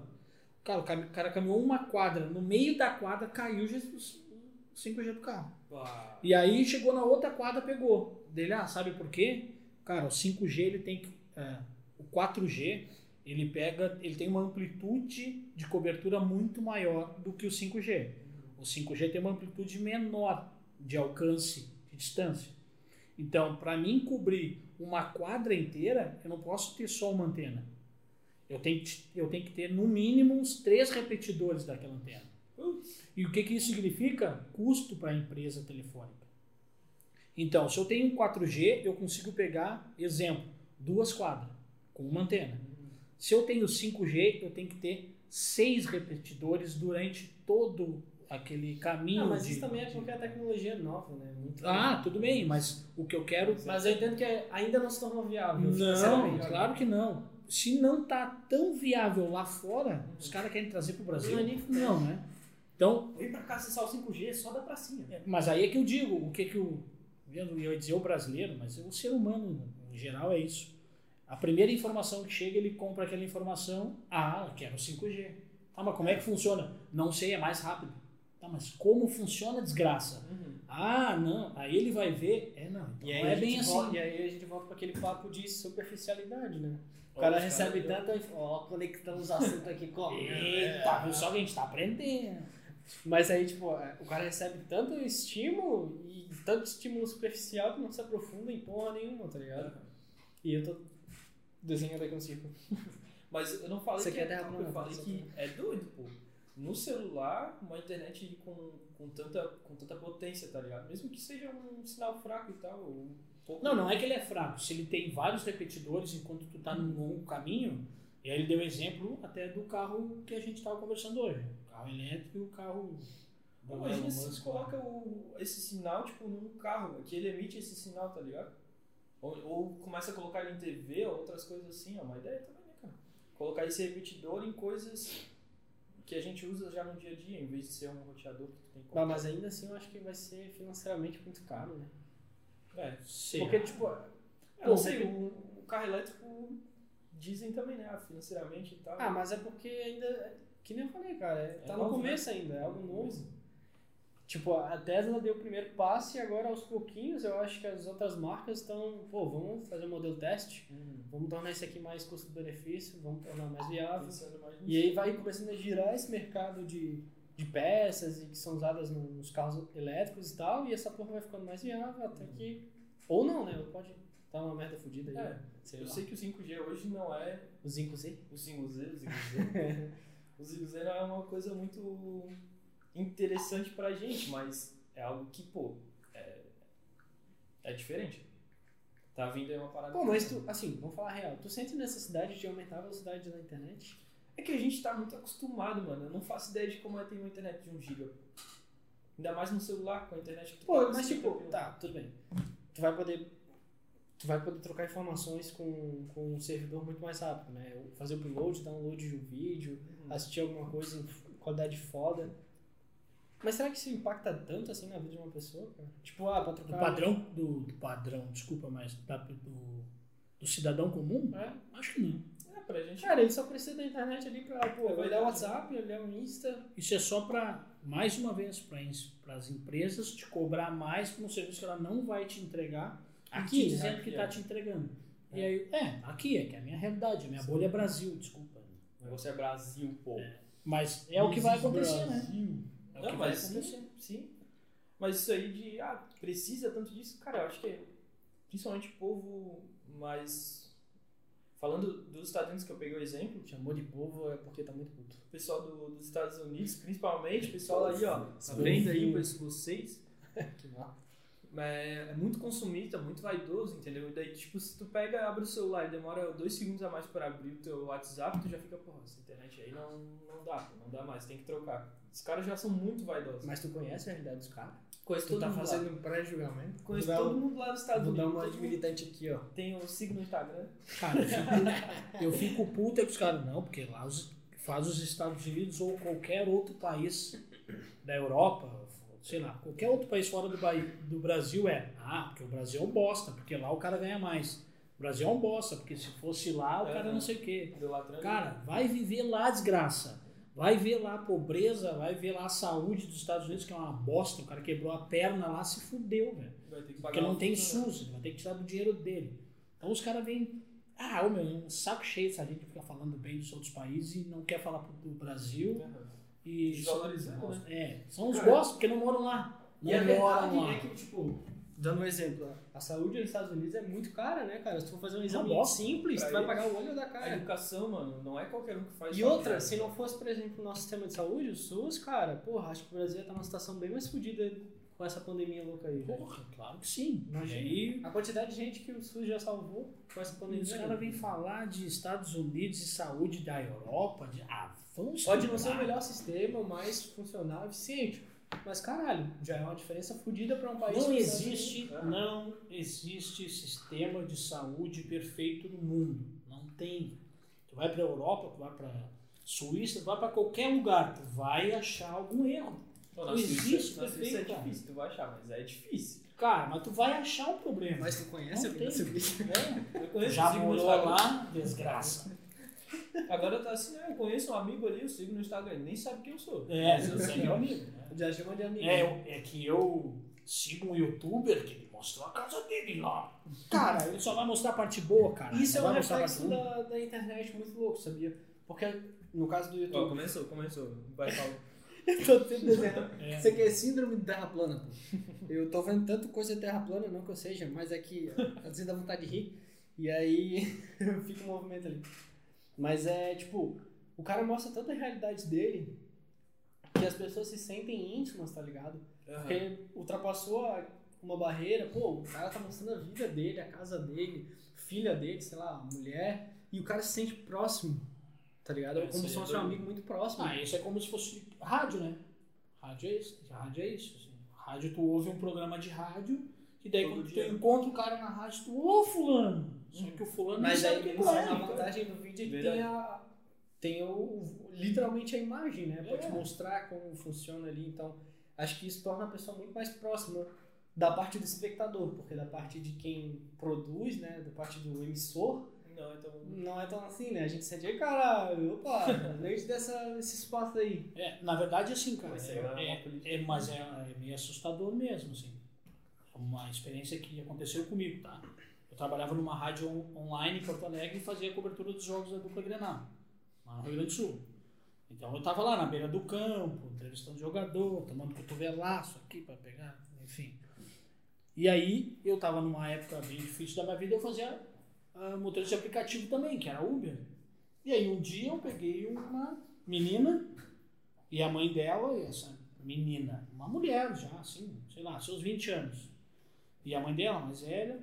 Cara, o cara caminhou uma quadra, no meio da quadra caiu Jesus- 5G do carro. Ah, E aí chegou na outra quadra, pegou. Dele, ah, sabe por quê? Cara, o 5G ele tem que. é, o 4G ele pega. Ele tem uma amplitude de cobertura muito maior do que o 5G. O 5G tem uma amplitude menor de alcance de distância. Então, para mim cobrir uma quadra inteira, eu não posso ter só uma antena. Eu tenho, que- eu tenho que ter no mínimo uns três repetidores daquela antena. E o que, que isso significa? Custo para a empresa telefônica. Então, se eu tenho um 4G, eu consigo pegar, exemplo, duas quadras com uma antena. Se eu tenho 5G, eu tenho que ter seis repetidores durante todo aquele caminho. Não, mas de- isso também é porque a tecnologia é nova, né? Muito Ah, tudo bem, mas o que eu quero. Mas eu entendo que ainda não se tornou viável. Não, claro que não. Se não tá tão viável lá fora, os caras querem trazer pro Brasil. Não é nem. Não, né? Então, Vem pra cá acessar o 5G só da pracinha. É, Mas aí é que eu digo, o que que o. Eu ia dizer o brasileiro, mas o ser humano em geral é isso. A primeira informação que chega, ele compra aquela informação. Ah, eu quero 5G. Tá, mas como é que funciona? Não sei, é mais rápido. Tá, mas como funciona, desgraça? Ah, não. Aí ele vai ver. É, não. Então E aí, não é bem assim. volta, e aí a gente volta para aquele papo de superficialidade, né? O cara recebe caras- tanta. Ó, conectando os assuntos aqui com. Eita, viu só que a gente tá aprendendo. Mas aí, tipo, é, o cara recebe tanto estímulo e tanto estímulo superficial que não se aprofunda em porra nenhuma, tá ligado? E eu tô desenhando aqui um círculo. Mas eu não falei Você que é top, plana, eu falei que é doido, pô. No celular, uma internet com, com, tanta, com tanta potência, tá ligado? Mesmo que seja um sinal fraco e tal, um pouco... Não, não é que ele é fraco. Se ele tem vários repetidores enquanto tu tá num longo caminho, e aí ele deu exemplo até do carro que a gente tava conversando hoje. O carro elétrico e o carro. do Imagina se você coloca o, esse sinal, tipo, num carro, que ele emite esse sinal, tá ligado? Ou, ou começa a colocar ele em TV ou outras coisas assim, é uma ideia também, né, cara? Colocar esse repetidor em coisas que a gente usa já no dia a dia, em vez de ser um roteador que tu tem que Mas, ainda assim eu acho que vai ser financeiramente muito caro, né? É, Será? Porque, tipo, eu não sei, o, o carro elétrico dizem também, né, financeiramente e tal. ah, mas é porque ainda. Que nem eu falei, cara, é- tá no novo, começo ainda, é algo novo. Tipo, a Tesla deu o primeiro passo e agora aos pouquinhos eu acho que as outras marcas estão, pô, vamos fazer um modelo teste, vamos tornar isso aqui mais custo-benefício, vamos tornar mais viável. Mais. E aí vai começando a girar esse mercado de, de peças e que são usadas nos carros elétricos e tal, e essa porra vai ficando mais viável até que. Ou não, né? Pode dar uma merda fodida aí. É, sei eu lá. sei que o 5G hoje não é O 5Z? o 5Z, o 5Z. o 5Z não é uma coisa muito interessante pra gente, mas é algo que, pô, é, é diferente. Tá vindo aí uma parada. Pô, mas tu, assim, vamos falar real, tu sente necessidade de aumentar a velocidade da internet? É que a gente tá muito acostumado, mano. Eu não faço ideia de como é ter uma internet de 1 GB. Ainda mais no celular, com a internet que tu Pô, paga mas 50 tipo, tá, tudo bem. Tu vai poder. Tu vai poder trocar informações com, com um servidor muito mais rápido, né? Fazer o upload, download de um vídeo, Uhum. assistir alguma coisa em qualidade foda. Mas será que isso impacta tanto assim na vida de uma pessoa, cara? Tipo, ah, pra Do trocar. padrão, do, do padrão, desculpa, mas da- do, do cidadão comum? É. Acho que não. É, pra gente. Cara, ele só precisa da internet ali pra, pô, É olhar o. WhatsApp, olhar o Insta. Isso é só para, mais uma vez, para as empresas te cobrar mais por um serviço que ela não vai te entregar Aqui, né? dizendo Aqui, que é. está te entregando. E aí, é, aqui é que é a minha realidade, a minha bolha é Brasil, desculpa. O negócio é Brasil, pô. Mas é o que vai acontecer, né? Brasil. É o Não, que vai acontecer. sim, sim. Mas isso aí de, ah, precisa tanto disso, cara, eu acho que principalmente o povo mais. Falando dos Estados Unidos que eu peguei o exemplo, Chamou de povo é porque tá muito puto. o pessoal do- dos Estados Unidos, principalmente, o pessoal ali, ó, tá Sim. vendo aí vocês, Que mal. É, é muito consumista, muito vaidoso, entendeu? E daí, tipo, se tu pega, abre o celular e demora dois segundos a mais para abrir o teu WhatsApp, tu já fica, porra, essa internet aí não, não dá, não dá mais, tem que trocar. Os caras já são muito vaidosos. Mas tu conhece a realidade dos caras? Conheço Tu todo tá mundo lá. fazendo um pré-julgamento? Conheço Vou todo um- mundo lá nos Estados Vou dar Unidos. uma de militante aqui, ó. Tem o signo no Instagram. Cara, eu fico, eu fico puto é que os caras, não, porque lá os, faz os Estados Unidos ou qualquer outro país da Europa, sei lá, qualquer outro país fora do, Bahia, do Brasil é, ah, porque o Brasil é um bosta, porque lá o cara ganha mais. O Brasil é um bosta, porque se fosse lá, o cara Aham. não sei o quê. Cara, vai viver lá a desgraça. Vai ver lá a pobreza, vai ver lá a saúde dos Estados Unidos, que é uma bosta. O cara quebrou a perna lá, se fudeu, velho. que Porque não tem né? SUS, ele vai ter que tirar do dinheiro dele. Então os caras vêm. Ah, ô meu, é um saco cheio essa gente fica falando bem dos outros países e não quer falar do Brasil. E Desvalorizando, né? É, são os Cara, bostos, porque não moram lá. Não E a verdade lá. é que, tipo, dando um exemplo, a saúde nos Estados Unidos é muito cara, né, cara? Se tu for fazer um exame bosta. simples, tu vai pagar o olho da A cara. educação, mano, não é qualquer um que faz E outra, se não fosse, por exemplo, o nosso sistema de saúde, o SUS, cara, porra, acho que o Brasil ia estar numa situação bem mais fodida com essa pandemia louca aí, velho. Porra, claro que sim. Imagina. Aí A quantidade de gente que o SUS já salvou com essa pandemia. os caras vêm falar de Estados Unidos e saúde da Europa. De, ah, vamos Pode não ser o melhor sistema, o mais funcional, eficiente. Mas caralho, já é uma diferença fodida pra um país. Não que existe, É. não existe sistema de saúde perfeito no mundo. Não tem. Tu vai para Europa, tu vai para Suíça, tu vai para qualquer lugar, tu vai achar algum erro. Pô, Não Suíça- existe na Suíça é cara. difícil, tu vai achar, mas é difícil. Cara, mas tu vai achar um problema. Mas tu conhece Não a vida tem. Suíça? É. Eu conheço Já morou lá, desgraça. Agora tá assim, né? Eu conheço um amigo ali, eu sigo no Instagram, ele nem sabe quem eu sou. É, você é meu amigo. né? Já chama de amigo. É, eu- é que eu sigo um youtuber que ele mostrou a casa dele lá. Cara, ele só vai mostrar a parte boa, cara. Isso é um reflexo da, da internet muito louco, sabia? Porque no caso do Ó, YouTube. começou, começou. Vai falar. Eu tô desenhando. É. Isso aqui é síndrome de terra plana, pô. Eu tô vendo tanto coisa de terra plana, não que eu seja, mas é que às vezes dá vontade de rir. E aí fica um movimento ali. Mas é tipo, o cara mostra tanta realidade dele que as pessoas se sentem íntimas, tá ligado? Porque ultrapassou uma barreira, pô, o cara tá mostrando a vida dele, a casa dele, filha dele, sei lá, mulher, e o cara se sente próximo, tá ligado? É, Como isso se aí é fosse um amigo muito próximo. Ah, isso é como se fosse rádio, né? Rádio é isso. Rádio é isso. assim. Rádio, tu ouve um programa de rádio, e daí Todo quando tu dia. encontra o cara na rádio, tu, ô fulano! Só que o fulano Mas aí sabe quem tu é. a vantagem do vídeo é que tem, a, tem o, literalmente a imagem, né? Pra te É. mostrar como funciona ali. Então, acho que isso torna a pessoa muito mais próxima da parte do espectador, porque da parte de quem produz, né? Da parte do emissor, Não é tão. Não é tão assim, né? A gente sente, "Ei, caralho, opa, leite dessa, desse espaço aí. É, na verdade, assim, cara, Mas é, aí é uma é- é- mas é, é meio assustador mesmo, assim. Uma experiência que aconteceu comigo, tá? Eu trabalhava numa rádio on- online em Porto Alegre e fazia a cobertura dos jogos da dupla Grenal, lá no Rio Grande do Sul. Então eu tava lá na beira do campo, entrevistando jogador, tomando cotovelaço aqui para pegar, enfim. E aí eu tava numa época bem difícil da minha vida, eu fazia ah, motorista de aplicativo também, que era Uber. E aí um dia eu peguei uma menina e a mãe dela, e essa menina, uma mulher já, assim, sei lá, seus 20 anos. E a mãe dela, mais velha,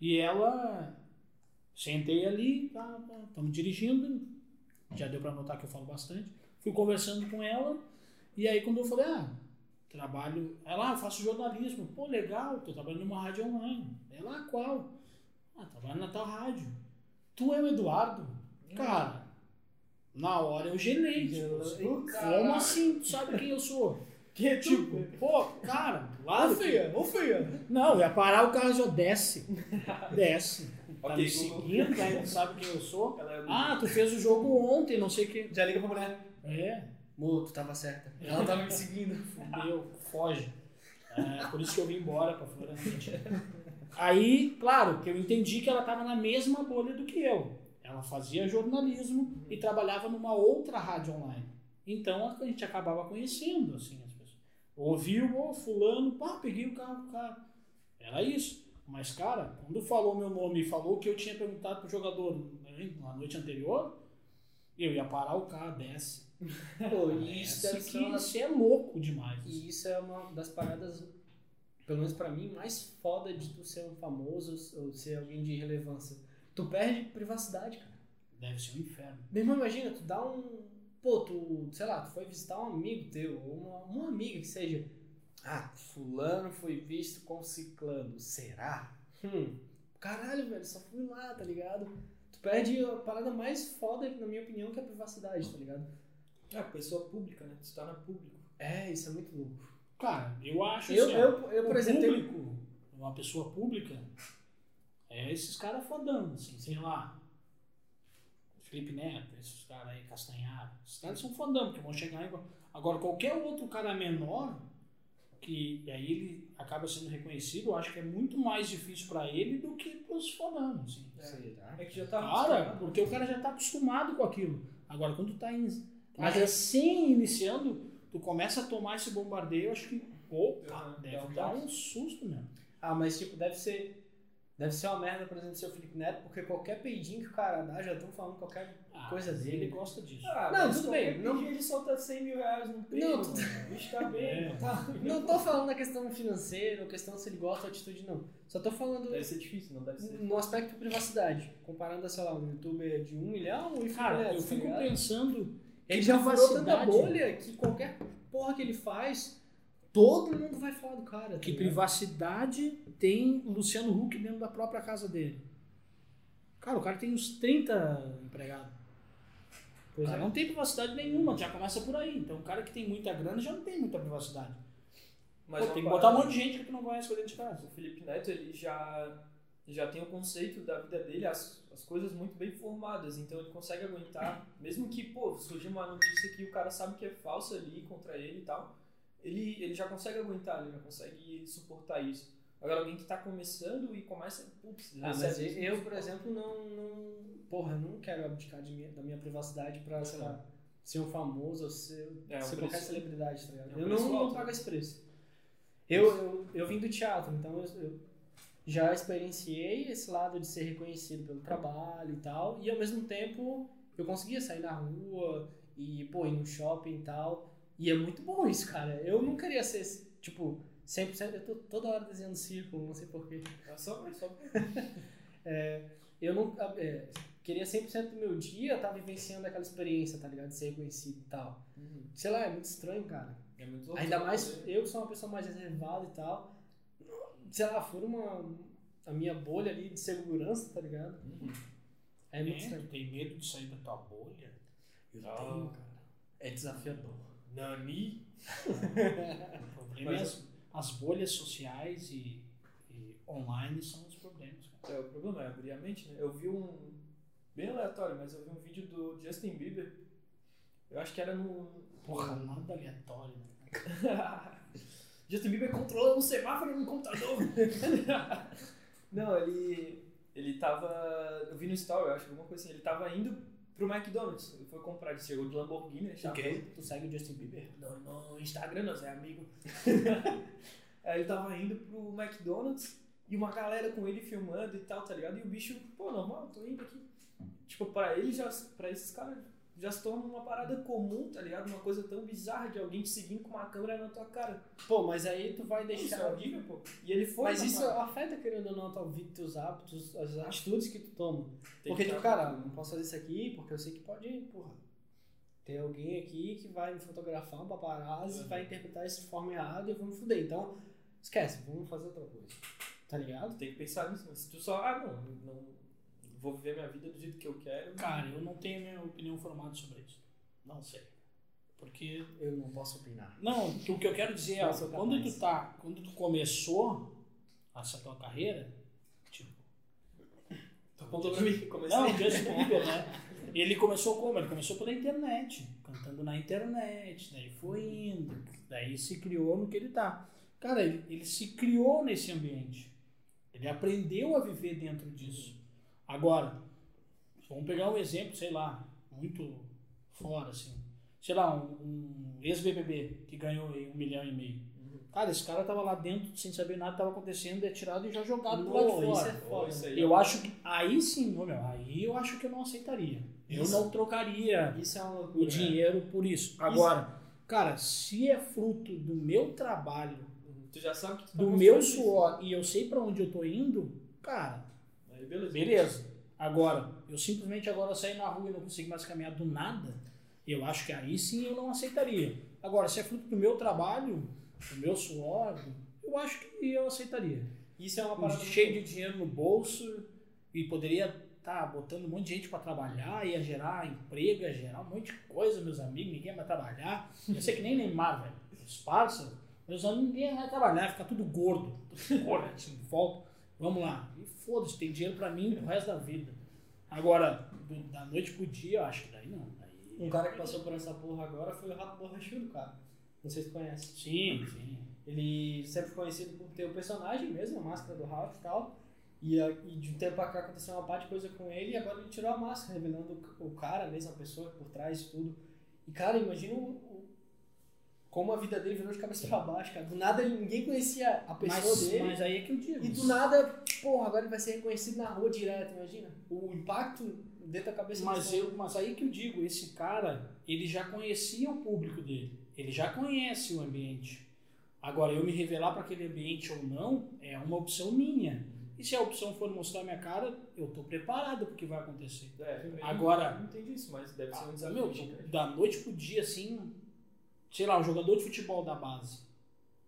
e ela, sentei ali, tá, tá, estamos dirigindo, já deu para notar que eu falo bastante. Fui conversando com ela, e aí quando eu falei, ah, trabalho, ela, ah, eu faço jornalismo, pô, legal, tô trabalhando numa rádio online. Ela, ah, qual? Ah, trabalho na tal rádio. Tu é o Eduardo? Cara, na hora eu gelei. Tipo, como assim? Tu sabe quem eu sou? Que é Tipo, pô, cara, claro. Ô, filha, ô, filha. Não, ia parar o carro e já desce. Desce. Tá Ok, me seguindo, né? Não sabe quem eu sou. É Ah, tu fez o jogo ontem, não sei o que. Já liga pra mulher. É, Mo, tu tava certa. Ela tava me seguindo. fudeu, foge. É, por isso que eu vim embora pra Florianópolis. Aí, claro, que eu entendi que ela estava na mesma bolha do que eu. Ela fazia jornalismo e trabalhava numa outra rádio online. Então a gente acabava conhecendo assim as pessoas. Ouviu, ô fulano, pá, peguei o carro do cara. Era isso. Mas, cara, quando falou meu nome e falou que eu tinha perguntado pro jogador na noite anterior, eu ia parar o carro, desce. Pô, isso ser que uma isso é louco demais. assim. E isso é uma das paradas, pelo menos pra mim, mais foda de tu ser um famoso ou ser alguém de relevância. Tu perde privacidade, cara. Deve ser um inferno. Meu irmão, imagina, tu dá um. Pô, tu, sei lá, tu foi visitar um amigo teu, ou uma, uma amiga que seja. Ah, fulano foi visto com ciclano. Será? Hum. Caralho, velho, só fui lá, tá ligado? Tu perde a parada mais foda, na minha opinião, que é a privacidade, tá ligado? É, pessoa pública, né? Tu tá na público. É, isso é muito louco. Cara, eu acho Eu, assim, eu, eu, por exemplo, tenho- público, uma pessoa pública, é esses caras fodão, assim, sei lá. Felipe Neto, esses caras aí, Castanharo. Esses caras são fodão, porque vão chegar em... Agora, qualquer outro cara menor, que e aí ele acaba sendo reconhecido, eu acho que é muito mais difícil pra ele do que pros fodão, assim. Será? É que já tá. Cara, porque o cara já tá acostumado com aquilo. Agora, quando tu tá em, Mas recém iniciando, tu começa a tomar esse bombardeio, acho que, opa, deve dar um susto mesmo. Ah, mas tipo, deve ser. Deve ser uma merda, por exemplo, ser o Felipe Neto, porque qualquer peidinho que o cara dá, já estão falando qualquer Ah, coisa dele. Ele gosta disso. Ah, Não, tudo bem, não- Ele solta 100 mil reais no prêmio. Não, mano. O bicho tá bem. É. não tá? Não tô falando da questão financeira, questão se ele gosta da atitude, não. Só tô falando Deve ser difícil, não deve ser. no aspecto privacidade. Comparando, sei lá, um youtuber de um milhão e Cara, Neto, eu tá fico ligado? pensando. Ele que já furou tanta bolha que qualquer porra que ele faz, todo mundo vai falar do cara. tá Que ligado? privacidade tem o Luciano Huck dentro da própria casa dele. Cara, o cara tem uns 30 empregados. Pois cara é. não tem privacidade nenhuma, já começa por aí. Então o cara que tem muita grana já não tem muita privacidade. Mas Pô, uma tem que botar um monte de gente que tu não conhece pra dentro de casa. O Felipe Neto, ele já, já tem o conceito da vida dele, as, as coisas muito bem formadas, então ele consegue aguentar, mesmo que, pô, surgir uma notícia que o cara sabe que é falsa ali contra ele e tal, ele, ele já consegue aguentar, ele já consegue suportar isso. Agora, alguém que tá começando e começa, putz, Ah, mas recebe eu, eu, por exemplo, não, não. Porra, não quero abdicar minha- da minha privacidade pra, sei lá, ser um famoso ou ser, É, um ser qualquer celebridade, tá ligado? é um eu não, não pago né? esse preço. Eu, eu, eu vim do teatro, então eu, eu já experienciei esse lado de ser reconhecido pelo trabalho e tal, e ao mesmo tempo eu conseguia sair na rua e, pô, ir no shopping e tal, e é muito bom isso, cara. Eu não queria ser, tipo, 100%, eu tô toda hora desenhando círculo, não sei porquê. É só, só eu não é, queria 100% do meu dia estar vivenciando aquela experiência, tá ligado? De ser reconhecido e tal. Sei lá, é muito estranho, cara. É muito. Ainda mais eu que sou uma pessoa mais reservada e tal. Sei lá, fura uma a minha bolha ali de segurança, tá ligado? Uhum. É muito É, estranho. tu tem medo de sair da tua bolha? Eu Ah. tenho, cara. É desafiador. Nani? O problema é Mas- as, as bolhas sociais e, e online são os problemas. Cara. É, o problema é abrir a mente, né? Eu vi um, bem aleatório, mas eu vi um vídeo do Justin Bieber. Eu acho que era no. Porra, nada aleatório, né? Justin Bieber controlando um semáforo no computador. Não, ele. Ele tava. Eu vi no story, eu acho, alguma coisa assim. Ele tava indo pro McDonald's. Ele foi comprar, ele chegou de Lamborghini, né? Ok. Tu segue o Justin Bieber? No, no Instagram, nós é amigo. Aí ele tava indo pro McDonald's e uma galera com ele filmando e tal, tá ligado? E o bicho, pô, normal, tô indo aqui. Tipo, pra ele já, pra esses caras, já se torna uma parada comum, tá ligado? Uma coisa tão bizarra de alguém te seguindo com uma câmera na tua cara. Pô, mas aí tu vai Isso é deixar. horrível, pô. E ele foi. Mas isso parada. afeta, querendo ou não, tua vida, teus hábitos, as atitudes que tu toma. Tem porque, que tipo, cara, não posso fazer isso aqui porque eu sei que pode, porra, ter alguém aqui que vai me fotografar, um paparazzi, Uhum. vai interpretar isso de forma errada e eu vou me fuder. Então, esquece, vamos fazer outra coisa. Tá ligado? Tem que pensar nisso. Se tu só, ah, não, não vou viver minha vida do jeito que eu quero. Cara, eu não tenho minha opinião formada sobre isso. Não sei. Porque. Eu não posso opinar. Não, o que eu quero dizer é, quando tu tá. Quando tu começou essa tua carreira, tipo. Tu apontou pra mim, comecei. Não, o Justin Bieber, né? Ele começou como? Ele começou pela internet, cantando na internet, daí foi indo, daí se criou no que ele tá. Cara, ele, ele se criou nesse ambiente. Ele aprendeu a viver dentro disso. Agora, vamos pegar um exemplo, sei lá, muito fora, assim. Sei lá, um, um ex-BBB que ganhou aí um milhão e meio. Cara, esse cara tava lá dentro sem saber nada que tava acontecendo, é tirado e já jogado pro lado de fora. isso é foda. Isso aí. Eu acho que. Aí sim, meu, aí eu acho que eu não aceitaria. Eu Isso- não trocaria Isso é uma loucura. o dinheiro por isso. Agora, cara, se é fruto do meu trabalho, Tu já sabe que tu tá do meu suor e eu sei pra onde eu tô indo, cara, isso. Beleza. beleza. Agora, eu simplesmente agora sair na rua e não consigo mais caminhar do nada, eu acho que aí sim eu não aceitaria. Agora, se é fruto do meu trabalho, do meu suor, eu acho que eu aceitaria. Isso é uma Um parada. cheio de dinheiro no bolso e poderia estar botando um monte de gente para trabalhar, ia gerar emprego, ia gerar um monte de coisa, meus amigos, ninguém vai trabalhar. Eu sei que nem Neymar, velho. Os parceiros, meus amigos, ninguém vai trabalhar, ficar tudo gordo, tudo gordo, assim, volta. Vamos lá. E foda-se, tem dinheiro para mim pro resto da vida. Agora, do- da noite pro dia, eu acho que daí não. Daí, Um cara que passou por essa porra agora foi o Rato Borrachudo, cara. Não sei se tu conhece. Sim, sim. Ele sempre foi conhecido por ter o personagem mesmo, a máscara do Ralph e tal. E, e de um tempo pra cá aconteceu uma parte de coisa com ele e agora ele tirou a máscara, revelando o, cara mesmo, a pessoa por trás de tudo. E cara, imagina o- como a vida dele virou de cabeça pra baixo, cara. Do nada ninguém conhecia a pessoa Mas, dele. mas aí é que eu digo. E do nada, porra, agora ele vai ser reconhecido na rua direto, imagina. O impacto dentro da cabeça Mas, dele. eu, mas aí que eu digo, esse cara, ele já conhecia o público dele. Ele já conhece o ambiente. Agora, eu me revelar para aquele ambiente ou não, é uma opção minha. E se a opção for mostrar minha cara, eu tô preparado para o que vai acontecer. É, eu Agora- não entendi isso, mas deve ser um Ah, desafio. meu, da noite pro dia, assim, sei lá, um jogador de futebol da base.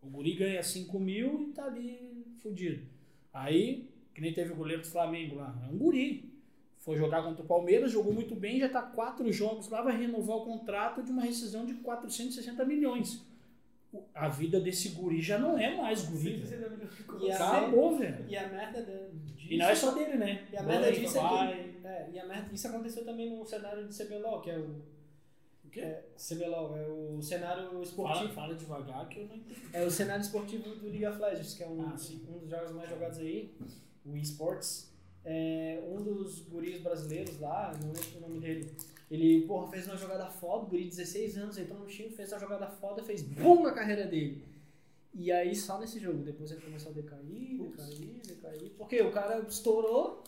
O guri ganha 5 mil e tá ali fudido. Aí, que nem teve o goleiro do Flamengo lá, é um guri. Foi jogar contra o Palmeiras, jogou muito bem, já tá quatro jogos lá, vai renovar o contrato de uma rescisão de 460 milhões. A vida desse guri já não é mais guri. E Acabou, velho. E a merda da- disso. E não é só dele, né? E a merda disso é que. É, e a merda, isso aconteceu também no cenário de CBLOL, que é o. O quê? É, CBLOL, é o cenário Fala, esportivo. fala devagar que eu não entendi. É o cenário esportivo do League of Legends, que é um, Ah, um dos jogos mais jogados aí, o eSports. É, um dos guris brasileiros lá, não lembro o nome dele, ele, porra, fez uma jogada foda, o guri de 16 anos, entrou no time, fez uma jogada foda, fez BUM na carreira dele. E aí só nesse jogo, depois ele começou a decair, decair, decair, porque o cara estourou,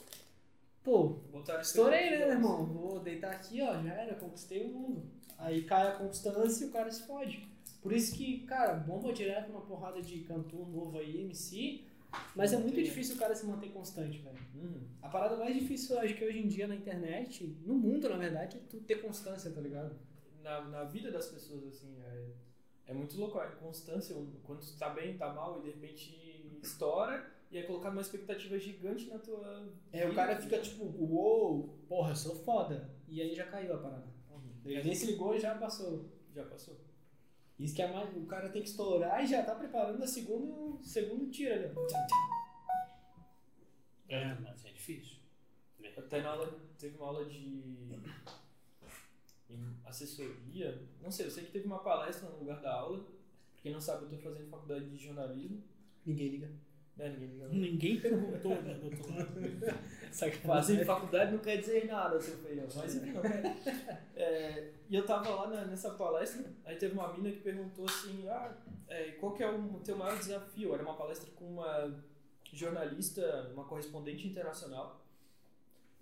pô, Botaram Estourei, né, meu irmão? Vou deitar aqui, ó, já era, conquistei o mundo. Aí cai a constância e o cara se fode. Por isso que, cara, bomba direto uma porrada de cantor novo aí, MC. Mas é muito difícil o cara se manter constante, velho. Uhum. A parada mais difícil, acho que hoje em dia na internet, no mundo, na verdade, é tu ter constância, tá ligado? Na, na vida das pessoas, assim, é, é muito louco. A constância, quando tu tá bem, tá mal e de repente estoura, e é colocar uma expectativa gigante na tua. É, o vida, cara tá fica tipo, uou, porra, eu sou foda. E aí já caiu a parada. Ele nem se ligou e já passou. Já passou. Isso que é mais. O cara tem que estourar e já tá preparando a segundo, segundo tiro ali. ó. É, mas é difícil. Até na aula, teve uma aula de em assessoria. Não sei, eu sei que teve uma palestra no lugar da aula. Pra quem não sabe, eu tô fazendo faculdade de jornalismo. Ninguém liga. Né, ninguém não. Ninguém perguntou, né, doutor? Fazer faculdade não quer dizer nada, seu feião. Mas enfim, não. É, e eu tava lá na- nessa palestra, aí teve uma mina que perguntou assim, ah, é, qual que é o teu maior desafio? Era uma palestra com uma jornalista, uma correspondente internacional.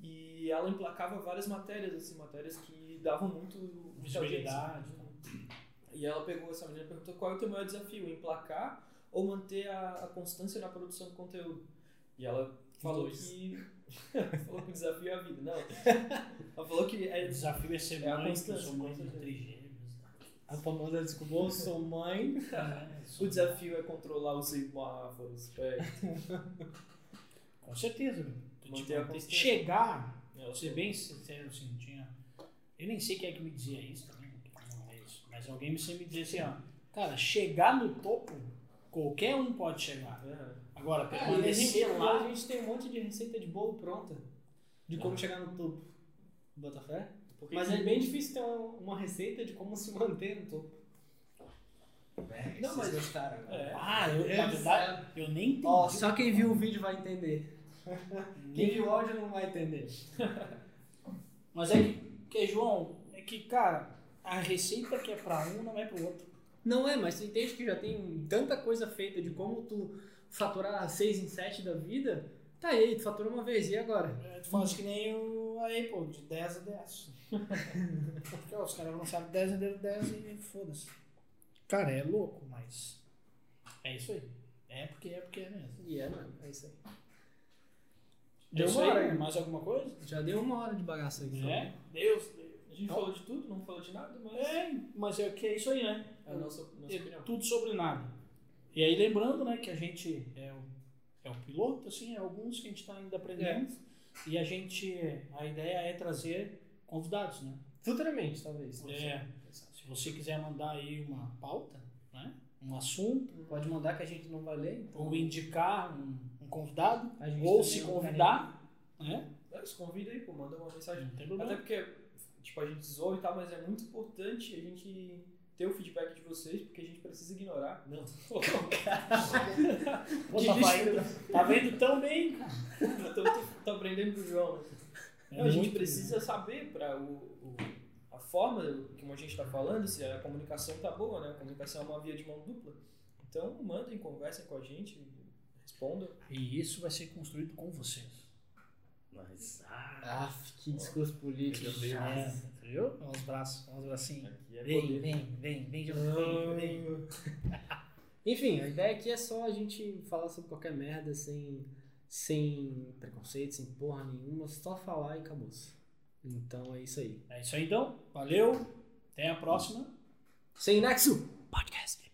E ela emplacava várias matérias, assim, matérias que davam muito Visibilidade. audiência. E ela pegou essa menina e perguntou qual é o teu maior desafio, emplacar ou manter a, a constância na produção de conteúdo? E ela falou que falou que o desafio é a vida. Não. Ela falou que O é, desafio é ser É a mãe, eu constância, sou mãe de certeza. trigêmeos. A famosa desculpa, eu sou mãe. né? o desafio é controlar os semáforos. É, Com certeza, meu. Manter a Tipo, constância. chegar, ela vou ser bem sincero, assim, tinha. Eu nem sei quem é que me dizia isso também, é. Mas alguém me sempre dizia assim, ó, cara, chegar no topo, qualquer um pode chegar. É. Agora, Ah, a, permanecer gente, lá. a gente tem um monte de receita de bolo pronta. De como chegar no topo. Bota fé? Porque Mas é bem difícil ter uma, receita de como se manter no topo. Não, mas- gostaram. É. Ah, eu, na verdade, eu nem entendi. Ó, só quem viu o vídeo vai entender. Quem viu o áudio não vai entender. Mas é que, que, João, é que, cara, a receita que é pra um não é pro outro. Não é, mas tu entende que já tem tanta coisa feita de como tu faturar 6 em 7 da vida. Tá aí, tu fatura uma vez, e agora? É, Tu faz que nem o, a Apple, de 10 a 10. Porque ó, os caras lançaram 10 venderam 10 e foda-se. Cara, é louco, mas é isso aí. É porque é porque é mesmo. E é, mano, é isso aí. É Deu isso uma aí, hora, né? mais alguma coisa? Já deu uma hora de bagaço aqui. É? Deus, Deus. A gente falou de tudo, não falou de nada, mas É, mas é que é isso aí, né? é a nossa, nossa É opinião. tudo sobre nada. E aí lembrando, né, que a gente é o, é o piloto, assim, é alguns que a gente está ainda aprendendo. E a gente, a ideia é trazer convidados, né? Futuramente, talvez. É, se você quiser mandar aí uma pauta, né, um assunto, Pode mandar que a gente não vai ler. Então ou indicar um, um convidado, ou se convidar, né? É, se convida aí, pô, manda uma mensagem. Não tem Até porque, tipo, a gente zoa e tal, mas é muito importante a gente ter o feedback de vocês, porque a gente precisa ignorar. Não, Pô, que tá, lixo, vendo, tá vendo tão bem, cara. eu tô, tô, tô aprendendo com o João. É Não, a gente precisa saber para o, o- a forma como a gente está falando, se a comunicação tá boa, né? A comunicação é uma via de mão dupla. Então, mandem, conversem com a gente, respondam. E isso vai ser construído com vocês. Mas, ah, Ah, que discurso político. É, viu? Olha os braços, olha os bracinhos. Aqui é Vem, poder. vem, vem, vem, João, vem, vem. Enfim, a ideia aqui é só a gente falar sobre qualquer merda sem, sem preconceito, sem porra nenhuma, só falar e acabou. Então é isso aí. É isso aí então. Valeu. Até a próxima. Sem nexo! Podcast.